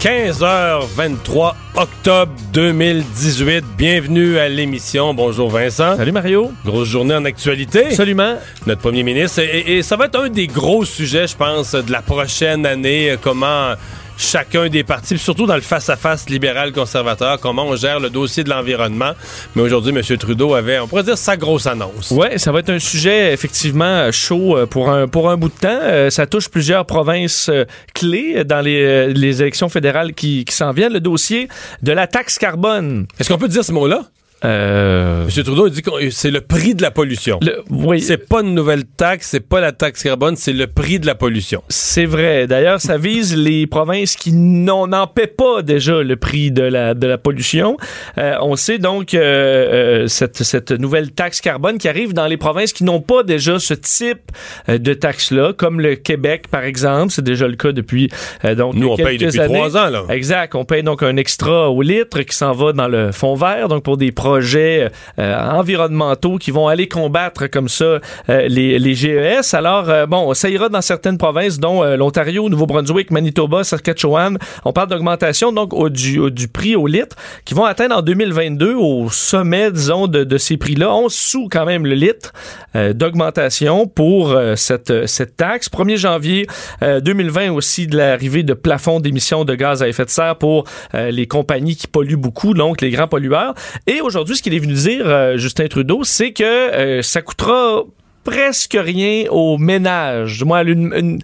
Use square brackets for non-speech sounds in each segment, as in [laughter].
15h23 octobre 2018. Bienvenue à l'émission. Bonjour Vincent. Salut Mario. Grosse journée en actualité. Absolument. Notre premier ministre. Et, et ça va être un des gros sujets, je pense, de la prochaine année. Comment chacun des partis, surtout dans le face-à-face libéral-conservateur, comment on gère le dossier de l'environnement. Mais aujourd'hui, M. Trudeau avait, on pourrait dire, sa grosse annonce. Ouais, ça va être un sujet effectivement chaud euh, pour un, pour un bout de temps. Euh, ça touche plusieurs provinces euh, clés dans les, les élections fédérales qui, qui s'en viennent. Le dossier de la taxe carbone. Est-ce qu'on peut dire ce mot-là? Euh... M. Trudeau dit que c'est le prix de la pollution. Le- oui, C'est pas une nouvelle taxe, c'est pas la taxe carbone, c'est le prix de la pollution. c'est vrai. D'ailleurs, ça vise les provinces qui n'en paient pas déjà le prix de la, de la pollution. Euh, on sait donc euh, euh, cette, cette nouvelle taxe carbone qui arrive dans les provinces qui n'ont pas déjà ce type euh, de taxe-là, comme le Québec, par exemple. C'est déjà le cas depuis euh, donc Nous, on paye depuis trois ans, là. Exact. On paye donc un extra au litre qui s'en va dans le fonds vert, donc pour des projets euh, environnementaux qui vont aller combattre comme ça euh, les, les GES. Alors, euh, bon, ça ira dans certaines provinces, dont l'Ontario, Nouveau-Brunswick, Manitoba, Saskatchewan. On parle d'augmentation donc au, du, prix au litre qui vont atteindre en 2022 au sommet, disons, de, de ces prix-là. 11 sous quand même le litre d'augmentation pour cette, cette taxe. 1er janvier euh, 2020 aussi de l'arrivée de plafonds d'émissions de gaz à effet de serre pour les compagnies qui polluent beaucoup, donc les grands pollueurs. Et aujourd'hui, ce qu'il est venu dire, euh, Justin Trudeau, c'est que euh, ça coûtera presque rien aux ménages. Du moins, une-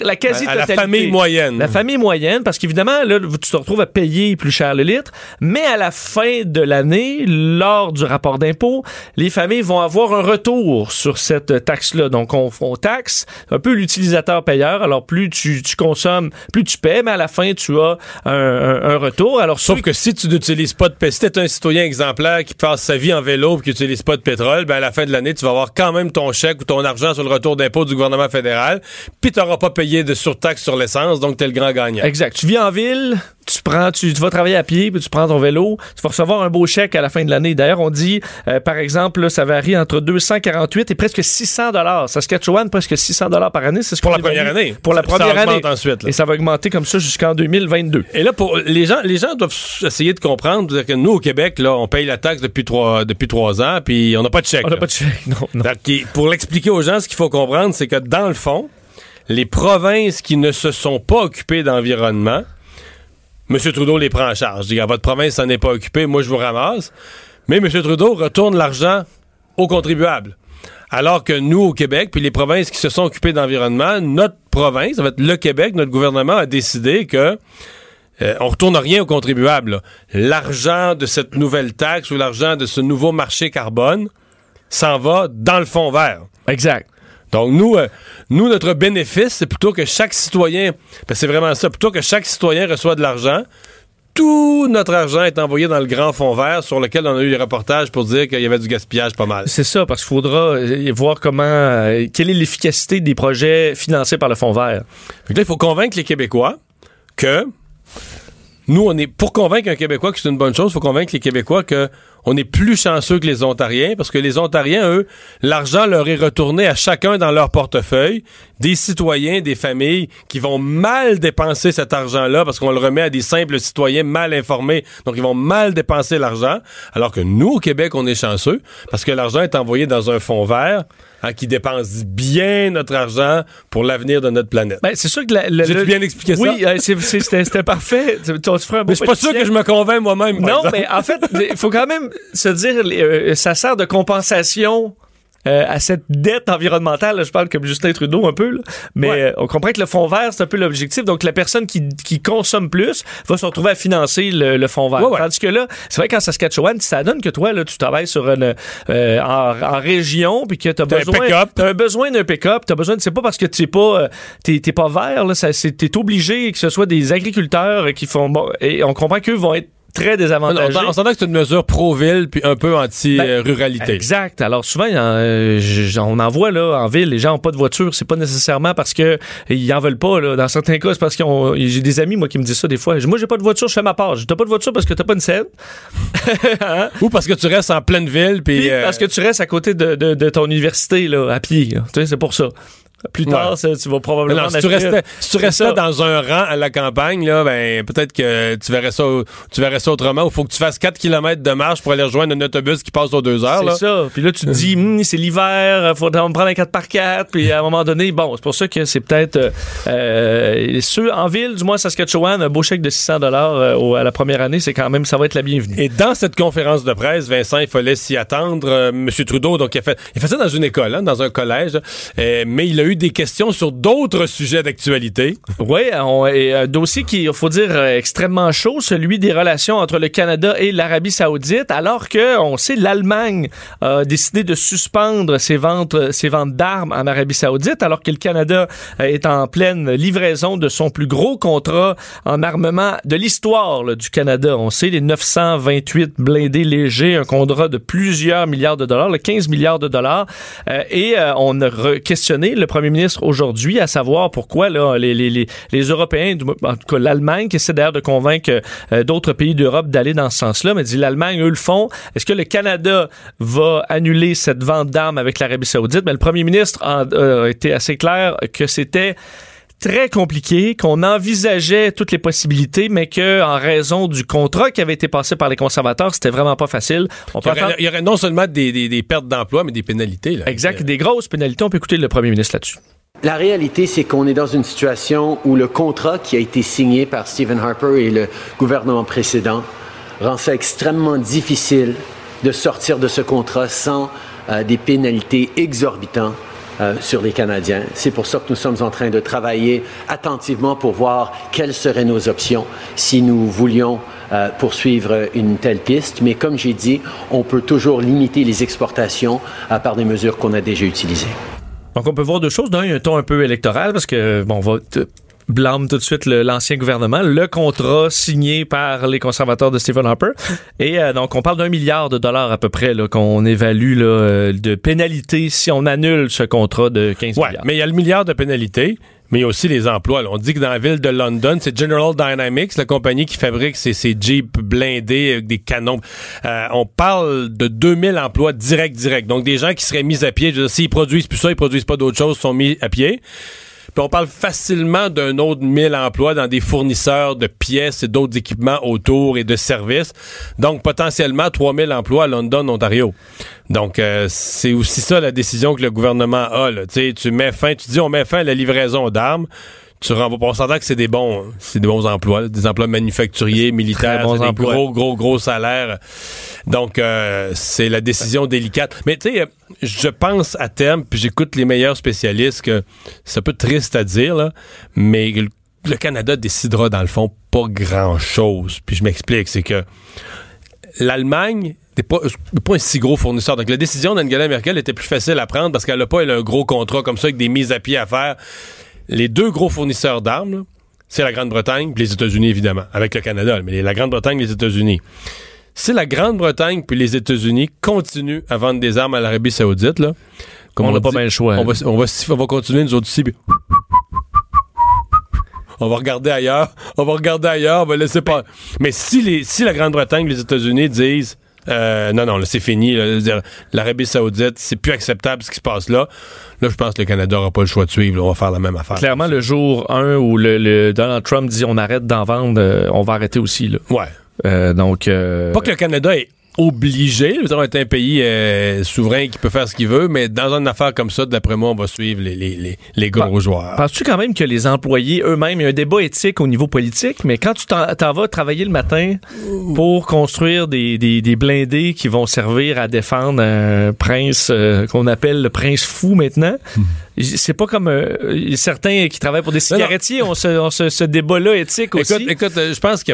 la quasi À la famille moyenne. la famille moyenne, parce qu'évidemment, là, tu te retrouves à payer plus cher le litre, mais à la fin de l'année, lors du rapport d'impôt, les familles vont avoir un retour sur cette taxe-là. Donc, on, on taxe un peu l'utilisateur-payeur. Alors, plus tu, tu consommes, plus tu paies, mais à la fin, tu as un, un- un retour. Alors, Sauf que si tu n'utilises pas de pétrole, si t'es un citoyen exemplaire qui passe sa vie en vélo et qui n'utilise pas de pétrole, ben à la fin de l'année, tu vas avoir quand même ton chèque ou ton argent sur le retour d'impôt du gouvernement fédéral, puis tu n'auras pas payé de surtaxe sur l'essence, donc t'es le grand gagnant. Exact. Tu vis en ville, tu prends, tu, tu vas travailler à pied, puis tu prends ton vélo, tu vas recevoir un beau chèque à la fin de l'année. D'ailleurs, on dit, euh, par exemple, là, ça varie entre 248 et presque 600 dollars. Saskatchewan, presque 600 dollars par année. C'est ce Pour la première année. Pour la ça première année. ensuite, là. Et ça va augmenter comme ça jusqu'en 2022. Et là, pour les gens, les gens doivent essayer de comprendre c'est-à-dire que nous au Québec, là, on paye la taxe depuis trois, depuis trois ans, puis on n'a pas de chèque. On n'a pas de chèque, non, non. Donc, pour l'expliquer aux gens, ce qu'il faut comprendre, c'est que dans le fond, les provinces qui ne se sont pas occupées d'environnement, M. Trudeau les prend en charge. Il dit, votre province s'en est pas occupée, moi je vous ramasse. Mais M. Trudeau retourne l'argent aux contribuables. Alors que nous, au Québec, puis les provinces qui se sont occupées d'environnement, notre province, ça va être le Québec, notre gouvernement a décidé que euh, on retourne rien aux contribuables. L'argent de cette nouvelle taxe ou l'argent de ce nouveau marché carbone s'en va dans le fond vert. Exact. Donc, nous, euh, nous, notre bénéfice, c'est plutôt que chaque citoyen, parce que c'est vraiment ça, plutôt que chaque citoyen reçoit de l'argent, tout notre argent est envoyé dans le grand fond vert sur lequel on a eu des reportages pour dire qu'il y avait du gaspillage pas mal. C'est ça, parce qu'il faudra euh, voir comment, euh, quelle est l'efficacité des projets financés par le Fonds vert. Fait que là, il faut convaincre les Québécois que nous, on est pour convaincre un Québécois que c'est une bonne chose, faut convaincre les Québécois que on est plus chanceux que les Ontariens parce que les Ontariens, eux, l'argent leur est retourné à chacun dans leur portefeuille. Des citoyens, des familles qui vont mal dépenser cet argent-là parce qu'on le remet à des simples citoyens mal informés. Donc, ils vont mal dépenser l'argent. Alors que nous, au Québec, on est chanceux parce que l'argent est envoyé dans un fonds vert hein, qui dépense bien notre argent pour l'avenir de notre planète. Ben, c'est sûr que la, J'ai-tu le- bien expliqué ça? Oui, euh, c'était parfait. Tu, tu ferais un beau Mais je suis pas sûr que je me convainc moi-même. Non, exemple. mais en fait, il faut quand même se dire, euh, ça sert de compensation euh, à cette dette environnementale. là, je parle comme Justin Trudeau un peu, là. mais Ouais. euh, on comprend que le fonds vert, c'est un peu l'objectif. Donc, la personne qui, qui consomme plus va se retrouver à financer le, le fonds vert. Ouais, ouais. Tandis que là, c'est vrai qu'en Saskatchewan, ça donne que toi, là, tu travailles sur une, euh, en, en région, puis que tu as T'as un besoin, besoin d'un pick-up. T'as besoin, de- c'est pas parce que tu es pas, euh, t'es, t'es pas vert, c'est, t'es obligé que ce soit des agriculteurs qui font, bon, et on comprend qu'eux vont être très On, désavantagés. on s'entend que c'est une mesure pro-ville puis un peu anti-ruralité. Ben, Exact. Alors souvent, en- euh, on en voit là en ville, les gens n'ont pas de voiture. C'est pas nécessairement parce que ils en veulent pas. Là. Dans certains cas, c'est parce qu'ils ont. J'ai des amis moi qui me disent ça des fois. Moi, j'ai pas de voiture, je fais ma part. J'ai- T'as pas de voiture parce que t'as pas une scène. [laughs] Hein? Ou parce que tu restes en pleine ville puis euh, parce que tu restes à côté de, de- de ton université là, à pied. Tu sais, c'est pour ça. Plus tard, Ouais. ça, tu vas probablement. non, si tu restais, si tu restais dans un rang à la campagne, là, ben, peut-être que tu verrais ça, tu verrais ça autrement. Il faut que tu fasses 4 km de marche pour aller rejoindre un autobus qui passe aux 2 heures. C'est ça. Puis là, tu te dis, Hum, c'est l'hiver, il faudrait me prendre un 4x4. Puis à un moment donné, bon, c'est pour ça que c'est peut-être euh, euh, ceux en ville, du moins Saskatchewan, un beau chèque de 600 dollars à la première année, c'est quand même, ça va être la bienvenue. Et dans cette conférence de presse, Vincent, il fallait s'y attendre. Euh, Monsieur Trudeau, donc, il a fait, il a fait ça dans une école, hein, dans un collège, euh, mais il a eu des questions sur d'autres sujets d'actualité. Oui, et un dossier qui, il faut dire, euh, extrêmement chaud, celui des relations entre le Canada et l'Arabie saoudite, alors que, on sait, l'Allemagne a décidé de suspendre ses ventes, euh, ses ventes d'armes en Arabie saoudite, alors que le Canada euh, est en pleine livraison de son plus gros contrat en armement de l'histoire du Canada. On sait, les 928 blindés légers, un contrat de plusieurs milliards de dollars, le 15 milliards de dollars. Euh, et euh, on a questionné le premier ministre aujourd'hui à savoir pourquoi là, les, les, les, les Européens, en tout cas l'Allemagne, qui essaie d'ailleurs de convaincre euh, d'autres pays d'Europe d'aller dans ce sens-là, mais dit l'Allemagne, eux le font. Est-ce que le Canada va annuler cette vente d'armes avec l'Arabie saoudite? Mais le premier ministre euh, a été assez clair que c'était très compliqué, qu'on envisageait toutes les possibilités, mais que en raison du contrat qui avait été passé par les conservateurs, c'était vraiment pas facile. On Il y aurait, attendre- il y aurait non seulement des, des- des pertes d'emploi, mais des pénalités. Là. exact, des grosses pénalités. On peut écouter le premier ministre là-dessus. La réalité, c'est qu'on est dans une situation où le contrat qui a été signé par Stephen Harper et le gouvernement précédent rend ça extrêmement difficile de sortir de ce contrat sans euh, des pénalités exorbitantes euh, sur les Canadiens. C'est pour ça que nous sommes en train de travailler attentivement pour voir quelles seraient nos options si nous voulions euh, poursuivre une telle piste. Mais comme j'ai dit, on peut toujours limiter les exportations euh, par des mesures qu'on a déjà utilisées. Donc, on peut voir deux choses. D'un, un ton un peu électoral parce que, bon, on va blâme tout de suite l'ancien gouvernement, le contrat signé par les conservateurs de Stephen Harper. [laughs] Et euh, donc, on parle d'un milliard de dollars à peu près qu'on évalue là, euh, de pénalité si on annule ce contrat de 15 Ouais, milliards. mais il y a le milliard de pénalités, mais il y a aussi les emplois. là. On dit que dans la ville de London, c'est General Dynamics, la compagnie qui fabrique ces, ces Jeeps blindés avec des canons. Euh, on parle de 2000 emplois directs, directs. Donc des gens qui seraient mis à pied. S'ils produisent plus ça, ils produisent pas d'autres choses, sont mis à pied. On parle facilement d'un autre 1000 emplois dans des fournisseurs de pièces et d'autres équipements autour et de services. Donc potentiellement 3000 emplois à London, Ontario. Donc euh, c'est aussi ça la décision que le gouvernement a. Tu mets fin, tu dis on met fin à la livraison d'armes. Tu renvoies, on s'entend que c'est des bons, c'est des bons emplois, là, des emplois manufacturiers, militaires, bons des emplois. gros, gros, gros salaires. Donc euh, c'est la décision délicate. Mais tu sais, je pense à terme, puis j'écoute les meilleurs spécialistes que c'est un peu triste à dire là, mais le, Canada décidera dans le fond pas grand chose. Puis je m'explique, c'est que l'Allemagne n'est pas, pas un si gros fournisseur. Donc la décision d'Angela Merkel était plus facile à prendre parce qu'elle n'a pas elle a un gros contrat comme ça avec des mises à pied à faire. Les deux gros fournisseurs d'armes, c'est la Grande-Bretagne et les États-Unis, évidemment, avec le Canada, mais la Grande-Bretagne et les États-Unis. Si la Grande-Bretagne puis les États-Unis continuent à vendre des armes à l'Arabie Saoudite, là, comme On n'a pas bien le choix. on va, on, va, on va continuer, nous autres on va regarder ailleurs, on va regarder ailleurs, on va laisser pas. Mais si, les, si la Grande-Bretagne et les États-Unis disent euh, non, non, là, c'est fini, l'Arabie Saoudite, c'est plus acceptable ce qui se passe là, là, je pense que le Canada n'aura pas le choix de suivre, là, on va faire la même affaire. Clairement, le jour 1 où le, le Donald Trump dit on arrête d'en vendre, euh, on va arrêter aussi. Là. Ouais. Euh, donc, euh, Pas que le Canada est obligé. Avons été un pays euh, souverain qui peut faire ce qu'il veut, mais dans une affaire comme ça, d'après moi, on va suivre les, les, les, gros joueurs. Penses-tu quand même que les employés eux-mêmes, il y a un débat éthique au niveau politique, mais quand tu t'en vas travailler le matin pour construire des, des, des, blindés qui vont servir à défendre un prince euh, qu'on appelle le prince fou maintenant, hmm. c'est pas comme euh, certains qui travaillent pour des cigarettiers ont ce, ce, débat-là éthique aussi. Écoute, écoute je pense que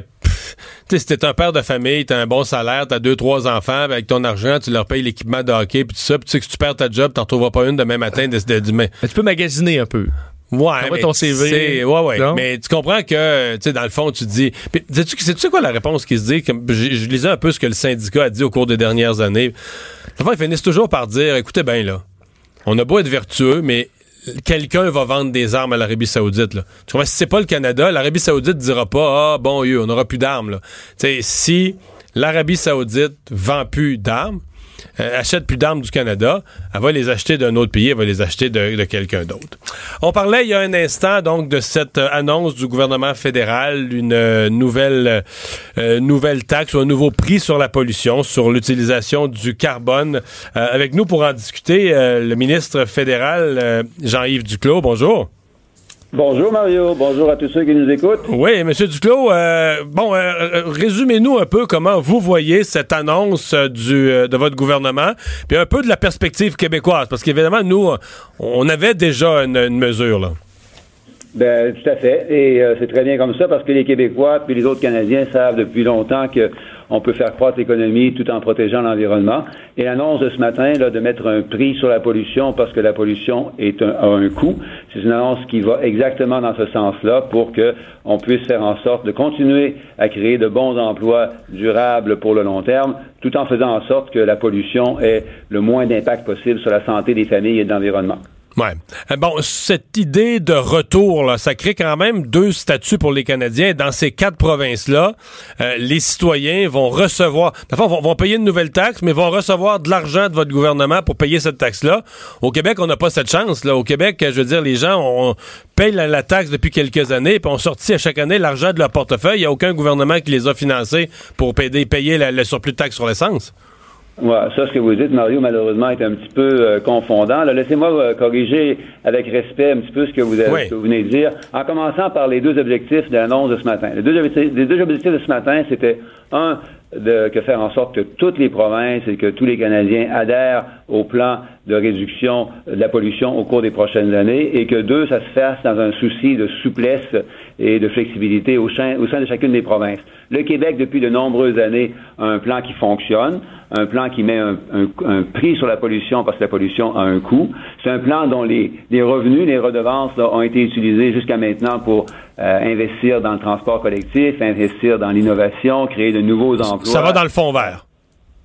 si t'es un père de famille, t'as un bon salaire, t'as deux, trois enfants, avec ton argent, tu leur payes l'équipement de hockey, puis tout ça, puis tu sais que si tu perds ta job, t'en retrouveras pas une demain matin de, de, Mais tu peux magasiner un peu. Ouais, mais ton CV. Ouais, ouais. Mais tu comprends que, tu sais, dans le fond, tu dis. Sais-tu sais quoi la réponse qui se dit? je, je, lisais un peu ce que le syndicat a dit au cours des dernières années. Enfin, ils finissent toujours par dire écoutez bien, là, on a beau être vertueux, mais quelqu'un va vendre des armes à l'Arabie Saoudite. Là. Tu vois, si c'est pas le Canada, l'Arabie Saoudite dira pas Ah, bon, on n'aura plus d'armes. Sais, si l'Arabie Saoudite vend plus d'armes, euh, achète plus d'armes du Canada, elle va les acheter d'un autre pays, elle va les acheter de, quelqu'un d'autre. On parlait il y a un instant donc de cette euh, annonce du gouvernement fédéral, une euh, nouvelle nouvelle taxe ou un nouveau prix sur la pollution, sur l'utilisation du carbone. avec nous pour en discuter, le ministre fédéral Jean-Yves Duclos. Bonjour. Bonjour Mario, bonjour à tous ceux qui nous écoutent. Oui, Monsieur Duclos, euh, bon, euh, euh, résumez-nous un peu comment vous voyez cette annonce du, de votre gouvernement, puis un peu de la perspective québécoise, parce qu'évidemment, nous, on avait déjà une, une mesure là. Ben, tout à fait. Et c'est très bien comme ça parce que les Québécois puis les autres Canadiens savent depuis longtemps que on peut faire croître l'économie tout en protégeant l'environnement. Et l'annonce de ce matin là, de mettre un prix sur la pollution parce que la pollution est un, a un coût, c'est une annonce qui va exactement dans ce sens-là pour que on puisse faire en sorte de continuer à créer de bons emplois durables pour le long terme, tout en faisant en sorte que la pollution ait le moins d'impact possible sur la santé des familles et de l'environnement. Euh, bon, cette idée de retour, là, ça crée quand même deux statuts pour les Canadiens. Dans ces quatre provinces-là, euh, les citoyens vont recevoir, d'abord, vont, payer une nouvelle taxe, mais vont recevoir de l'argent de votre gouvernement pour payer cette taxe-là. Au Québec, on n'a pas cette chance. Au Québec, je veux dire, les gens on la, taxe depuis quelques années, puis ont sorti à chaque année l'argent de leur portefeuille. Il n'y a aucun gouvernement qui les a financés pour payer, payer le surplus de taxe sur l'essence. Ouais, ça, ce que vous dites, Mario, malheureusement, est un petit peu euh, confondant. Laissez-moi euh, corriger avec respect un petit peu ce que vous, avez, ce que vous venez de dire, en commençant par les deux objectifs de l'annonce de ce matin. Les deux, les deux objectifs de ce matin, c'était, un, de que faire en sorte que toutes les provinces et que tous les Canadiens adhèrent au plan de réduction de la pollution au cours des prochaines années et que deux, ça se fasse dans un souci de souplesse et de flexibilité au sein, au sein de chacune des provinces. Le Québec, depuis de nombreuses années, a un plan qui fonctionne, un plan qui met un, un, prix sur la pollution parce que la pollution a un coût. C'est un plan dont les, les revenus, les redevances ont été utilisés jusqu'à maintenant pour euh, investir dans le transport collectif, investir dans l'innovation, créer de nouveaux emplois. Ça va dans le fond vert.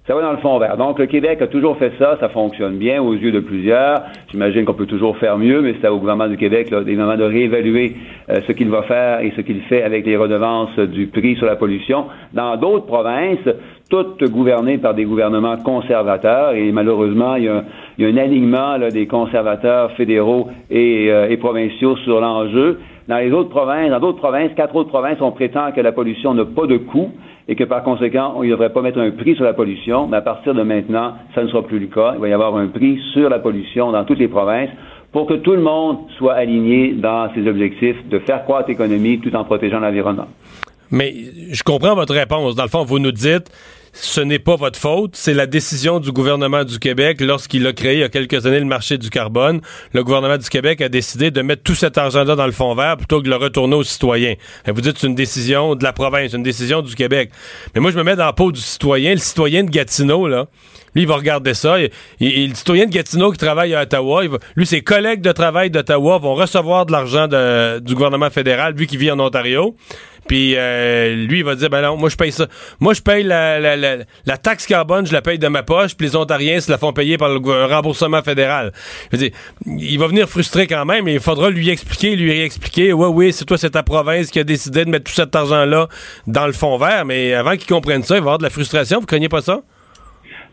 Ça va dans le fond vert. Donc, le Québec a toujours fait ça, ça fonctionne bien aux yeux de plusieurs. J'imagine qu'on peut toujours faire mieux, mais c'est au gouvernement du Québec, là, moments de réévaluer euh, ce qu'il va faire et ce qu'il fait avec les redevances du prix sur la pollution. Dans d'autres provinces, toutes gouvernées par des gouvernements conservateurs, et malheureusement, il y a, un alignement des conservateurs fédéraux et, euh, et provinciaux sur l'enjeu. Dans les autres provinces, dans d'autres provinces, quatre autres provinces, on prétend que la pollution n'a pas de coût et que par conséquent, on ne devrait pas mettre un prix sur la pollution, mais à partir de maintenant, ça ne sera plus le cas. Il va y avoir un prix sur la pollution dans toutes les provinces pour que tout le monde soit aligné dans ses objectifs de faire croître l'économie tout en protégeant l'environnement. Mais je comprends votre réponse. Dans le fond, vous nous dites, ce n'est pas votre faute, c'est la décision du gouvernement du Québec lorsqu'il a créé il y a quelques années le marché du carbone. Le gouvernement du Québec a décidé de mettre tout cet argent-là dans le fond vert plutôt que de le retourner aux citoyens. vous dites c'est une décision de la province, une décision du Québec. Mais moi je me mets dans la peau du citoyen, le citoyen de Gatineau là. Lui, il va regarder ça. Et, le citoyen de Gatineau qui travaille à Ottawa, lui, ses collègues de travail d'Ottawa vont recevoir de l'argent du gouvernement fédéral, vu qu'il vit en Ontario. Puis euh, lui, il va dire, ben non, moi je paye ça. Moi je paye la, la, la, taxe carbone, je la paye de ma poche, puis les Ontariens se la font payer par le remboursement fédéral. Il va venir frustré quand même, et il faudra lui expliquer, lui réexpliquer, ouais, oui, c'est toi, c'est ta province qui a décidé de mettre tout cet argent-là dans le fond vert, mais avant qu'il comprenne ça, il va avoir de la frustration, vous craignez pas ça?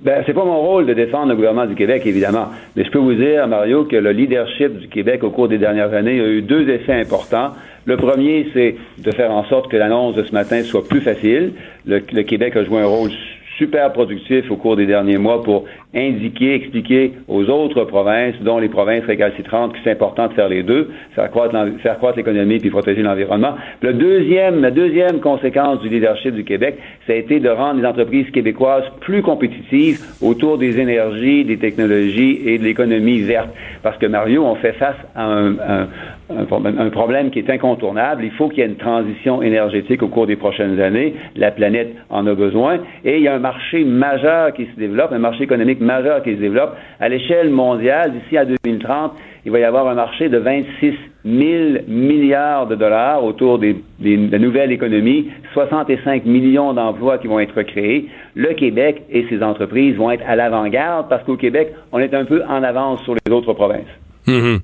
Ben, c'est pas mon rôle de défendre le gouvernement du Québec, évidemment. Mais je peux vous dire, Mario, que le leadership du Québec au cours des dernières années a eu deux effets importants. Le premier, c'est de faire en sorte que l'annonce de ce matin soit plus facile. Le, Québec a joué un rôle super productif au cours des derniers mois pour indiquer, expliquer aux autres provinces, dont les provinces récalcitrantes, que c'est important de faire les deux, faire croître, l'économie puis protéger l'environnement. Le deuxième, la deuxième conséquence du leadership du Québec, ça a été de rendre les entreprises québécoises plus compétitives autour des énergies, des technologies et de l'économie verte. Parce que Mario, on fait face à un, un, un, problème qui est incontournable. Il faut qu'il y ait une transition énergétique au cours des prochaines années. La planète en a besoin. Et il y a un marché majeur qui se développe, un marché économique majeur qui se développe. À l'échelle mondiale, d'ici à 2030, il va y avoir un marché de 26 000 milliards de dollars autour des, de la nouvelle économie, 65 millions d'emplois qui vont être créés. Le Québec et ses entreprises vont être à l'avant-garde parce qu'au Québec, on est un peu en avance sur les autres provinces. Mhm.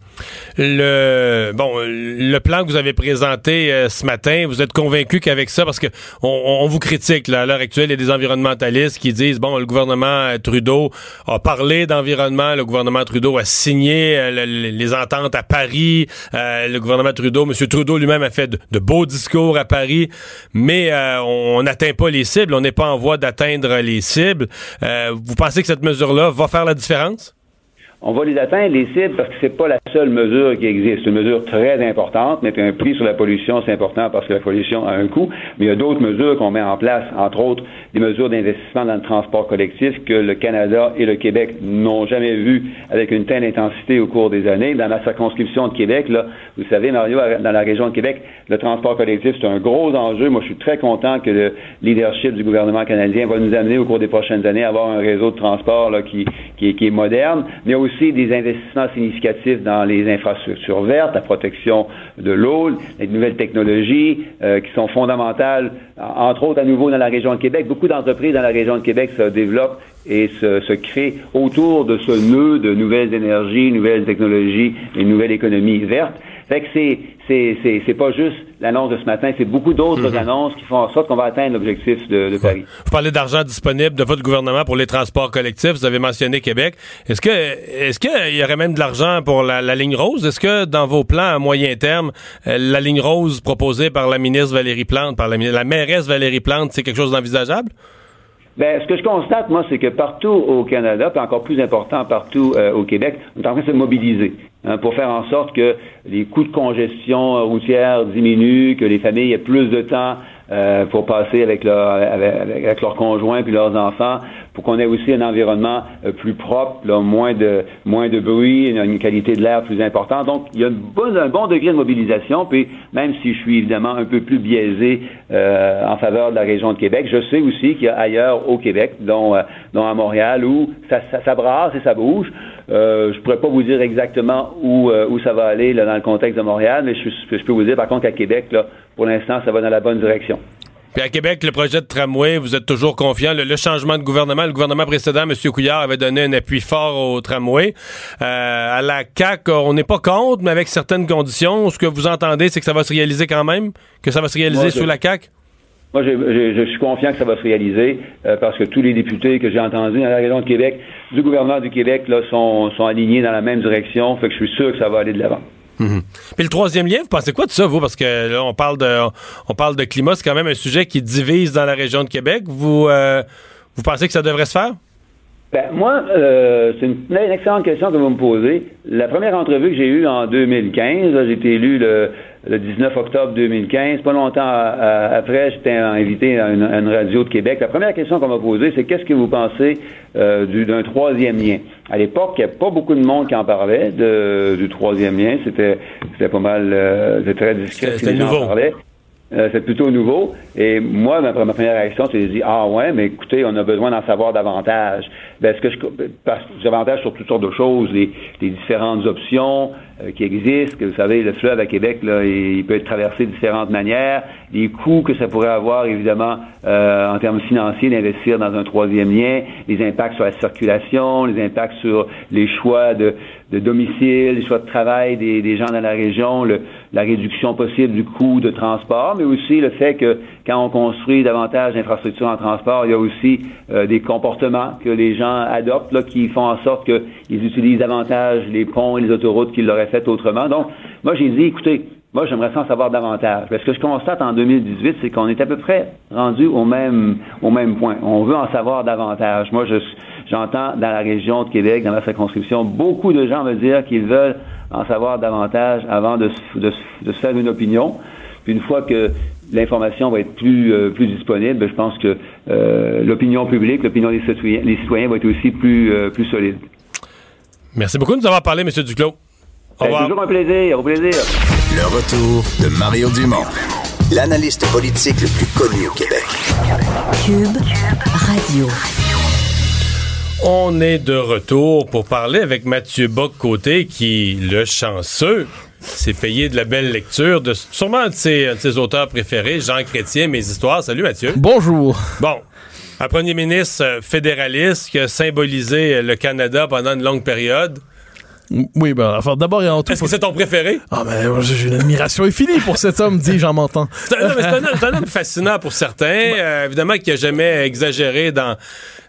Le bon, le plan que vous avez présenté euh, ce matin, vous êtes convaincu qu'avec ça, parce que on, vous critique là, à l'heure actuelle, il y a des environnementalistes qui disent bon, le gouvernement Trudeau a parlé d'environnement, le gouvernement Trudeau a signé euh, les ententes à Paris, euh, le gouvernement Trudeau, M. Trudeau lui-même a fait de, beaux discours à Paris, mais on n'atteint pas les cibles, on n'est pas en voie d'atteindre les cibles. vous pensez que cette mesure-là va faire la différence? On va les atteindre, les cibles, parce que c'est pas la seule mesure qui existe. C'est une mesure très importante. Mettre un prix sur la pollution, c'est important parce que la pollution a un coût. Mais il y a d'autres mesures qu'on met en place, entre autres des mesures d'investissement dans le transport collectif que le Canada et le Québec n'ont jamais vu avec une telle intensité au cours des années. Dans la circonscription de Québec, là, vous savez, Mario, dans la région de Québec, le transport collectif, c'est un gros enjeu. Moi, je suis très content que le leadership du gouvernement canadien va nous amener au cours des prochaines années à avoir un réseau de transport là, qui, qui, qui est moderne, mais aussi des investissements significatifs dans les infrastructures vertes, la protection de l'eau, les nouvelles technologies euh, qui sont fondamentales, entre autres à nouveau dans la région de Québec. Beaucoup d'entreprises dans la région de Québec se développent et se, créent autour de ce nœud de nouvelles énergies, nouvelles technologies et nouvelle économie verte. Fait que c'est, c'est, c'est, pas juste l'annonce de ce matin, c'est beaucoup d'autres mhm. annonces qui font en sorte qu'on va atteindre l'objectif de, de Paris. Vous parlez d'argent disponible de votre gouvernement pour les transports collectifs. Vous avez mentionné Québec. Est-ce que, est-ce qu'il y aurait même de l'argent pour la, ligne rose? Est-ce que dans vos plans à moyen terme, euh, la ligne rose proposée par la ministre Valérie Plante, par la, la mairesse Valérie Plante, c'est quelque chose d'envisageable? Ben, ce que je constate, moi, c'est que partout au Canada, puis encore plus important partout euh, au Québec, on est en train de se mobiliser hein, pour faire en sorte que les coûts de congestion routière diminuent, que les familles aient plus de temps euh, pour passer avec leur avec leurs conjoints puis leurs enfants, pour qu'on ait aussi un environnement euh, plus propre, là, moins de moins de bruit, une, qualité de l'air plus importante. Donc, il y a un bon degré de mobilisation. Puis, même si je suis évidemment un peu plus biaisé euh, en faveur de la région de Québec, je sais aussi qu'il y a ailleurs au Québec, dont, euh, dont à Montréal, où ça, ça, ça, brasse et ça bouge. Euh, je pourrais pas vous dire exactement où, où ça va aller là, dans le contexte de Montréal, mais je, je peux vous dire par contre qu'à Québec, là, pour l'instant, ça va dans la bonne direction. Puis à Québec, le projet de tramway, vous êtes toujours confiant. Le, changement de gouvernement, le gouvernement précédent, M. Couillard, avait donné un appui fort au tramway. Euh, à la CAQ, on n'est pas contre, mais avec certaines conditions. Ce que vous entendez, c'est que ça va se réaliser quand même? Que ça va se réaliser sous la CAQ? Moi, je, suis confiant que ça va se réaliser euh, parce que tous les députés que j'ai entendus dans la région de Québec, du gouvernement du Québec, là, sont, sont alignés dans la même direction. Fait que je suis sûr que ça va aller de l'avant. Puis le troisième lien, vous pensez quoi de ça, vous? Parce que là, on parle de, on parle de climat, c'est quand même un sujet qui divise dans la région de Québec. Vous, euh, vous pensez que ça devrait se faire? Ben, moi, euh, c'est une, excellente question que vous me posez. La première entrevue que j'ai eue en 2015, j'ai été élu le, le 19 octobre 2015. Pas longtemps après, j'étais invité à une, radio de Québec. La première question qu'on m'a posée, c'est qu'est-ce que vous pensez euh, d'un troisième lien? À l'époque, il n'y avait pas beaucoup de monde qui en parlait de, du troisième lien. C'était c'était pas mal, euh, c'était très discret. C'était nouveau. Euh, c'est plutôt nouveau. Et moi, ma, première réaction, c'est de dire Ah ouais, mais écoutez, on a besoin d'en savoir davantage. Ben, ce que je parce davantage sur toutes sortes de choses, les, les différentes options qui existent. Que vous savez, le fleuve à Québec, là, il, peut être traversé de différentes manières. Les coûts que ça pourrait avoir, évidemment, euh, en termes financiers, d'investir dans un troisième lien, les impacts sur la circulation, les impacts sur les choix de, de domicile, les choix de travail des, des gens dans la région, le, la réduction possible du coût de transport, mais aussi le fait que quand on construit davantage d'infrastructures en transport, il y a aussi euh, des comportements que les gens adoptent là, qui font en sorte qu'ils utilisent davantage les ponts et les autoroutes qu'ils l'auraient fait autrement. Donc, moi, j'ai dit, écoutez, moi, j'aimerais en savoir davantage. Que ce que je constate en 2018, c'est qu'on est à peu près rendu au même, au même point. On veut en savoir davantage. Moi, j'entends dans la région de Québec, dans la circonscription, beaucoup de gens me dire qu'ils veulent en savoir davantage avant de, de, de se faire une opinion. Puis une fois que l'information va être plus, euh, plus disponible, je pense que euh, l'opinion publique, l'opinion des citoyens, les citoyens va être aussi plus, euh, plus solide. Merci beaucoup de nous avoir parlé, M. Duclos. Au revoir. toujours un plaisir, au plaisir. Le retour de Mario Dumont, l'analyste politique le plus connu au Québec. Cube Radio. On est de retour pour parler avec Mathieu Bock-Côté, qui, le chanceux, s'est payé de la belle lecture de sûrement un de ses, auteurs préférés, Jean Chrétien, Mes histoires. Salut Mathieu. Bonjour. Bon, un premier ministre fédéraliste qui a symbolisé le Canada pendant une longue période. Oui, ben, enfin, d'abord et avant tout. Est-ce que c'est ton préféré? Ah, ben, j'ai une admiration infinie pour cet homme, dit j'en m'entends. C'est un, homme fascinant pour certains, [laughs] euh, évidemment, qui a jamais exagéré dans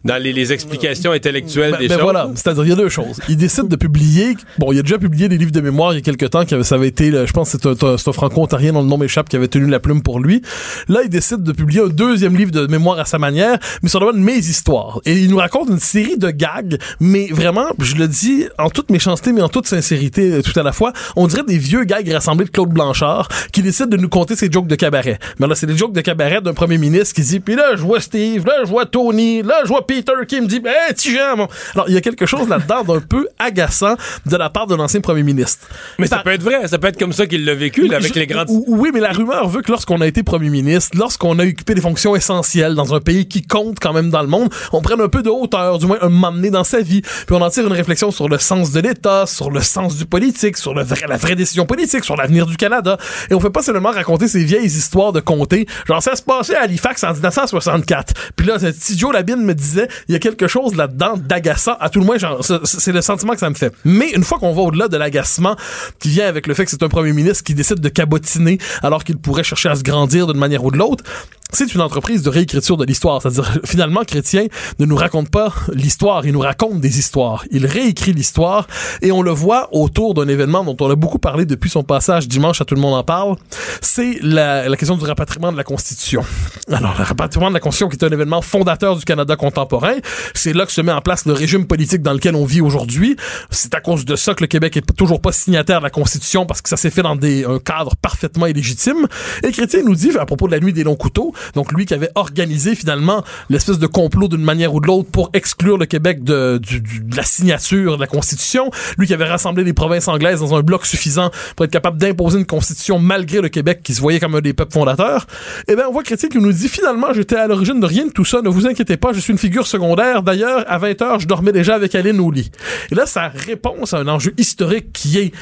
dans les, explications intellectuelles ben, des ben choses. voilà, c'est-à-dire il y a deux choses. Il décide de publier, bon, il a déjà publié des livres de mémoire il y a quelques temps, qui ça avait été, je pense c'est un, un franco-ontarien dont le nom m'échappe qui avait tenu la plume pour lui. Là, il décide de publier un deuxième livre de mémoire à sa manière, mais ça demande mes histoires. Et il nous raconte une série de gags, mais vraiment, je le dis en toute méchanceté, mais en toute sincérité euh, tout à la fois, on dirait des vieux gags rassemblés de Claude Blanchard qui décide de nous conter ses jokes de cabaret. Mais là, c'est des jokes de cabaret d'un premier ministre qui dit, puis là, je vois Steve, là, je vois Tony, là, je vois Peter qui me dit ben hey, Alors il y a quelque chose là-dedans d'un peu agaçant de la part d'un ancien premier ministre. Mais ça peut être vrai, ça peut être comme ça qu'il l'a vécu avec les grandes Oui, mais la rumeur veut que lorsqu'on a été premier ministre, lorsqu'on a occupé des fonctions essentielles dans un pays qui compte quand même dans le monde, on prenne un peu de hauteur, du moins un moment donné dans sa vie, puis on en tire une réflexion sur le sens de l'État, sur le sens du politique, sur le vrai, la vraie décision politique, sur l'avenir du Canada. Et on fait pas seulement raconter ces vieilles histoires de comté. Genre ça se passait à Halifax en 1964. Puis là, Joe Labine me disait, il y a quelque chose là-dedans d'agaçant. À tout le moins, c'est le sentiment que ça me fait. Mais une fois qu'on va au-delà de l'agacement qui vient avec le fait que c'est un premier ministre qui décide de cabotiner alors qu'il pourrait chercher à se grandir d'une manière ou de l'autre, c'est une entreprise de réécriture de l'histoire. C'est-à-dire, [laughs] finalement, Chrétien ne nous raconte pas l'histoire, il nous raconte des histoires. Il réécrit l'histoire et on le voit autour d'un événement dont on a beaucoup parlé depuis son passage dimanche à Tout le monde en parle. C'est la, question du rapatriement de la Constitution. Alors, le rapatriement de la Constitution qui est un événement fondateur du Canada contemporain, c'est là que se met en place le régime politique dans lequel on vit aujourd'hui. C'est à cause de ça que le Québec est toujours pas signataire de la Constitution parce que ça s'est fait dans des, un cadre parfaitement illégitime. Et Chrétien nous dit, à propos de la nuit des longs couteaux, donc lui qui avait organisé finalement l'espèce de complot d'une manière ou de l'autre pour exclure le Québec de, la signature de la Constitution, lui qui avait rassemblé les provinces anglaises dans un bloc suffisant pour être capable d'imposer une Constitution malgré le Québec qui se voyait comme un des peuples fondateurs, eh bien on voit Chrétien qui nous dit finalement j'étais à l'origine de rien de tout ça, ne vous inquiétez pas, je suis une figure secondaire, d'ailleurs à 20h je dormais déjà avec Aline au lit. Et là ça réponse à un enjeu historique qui est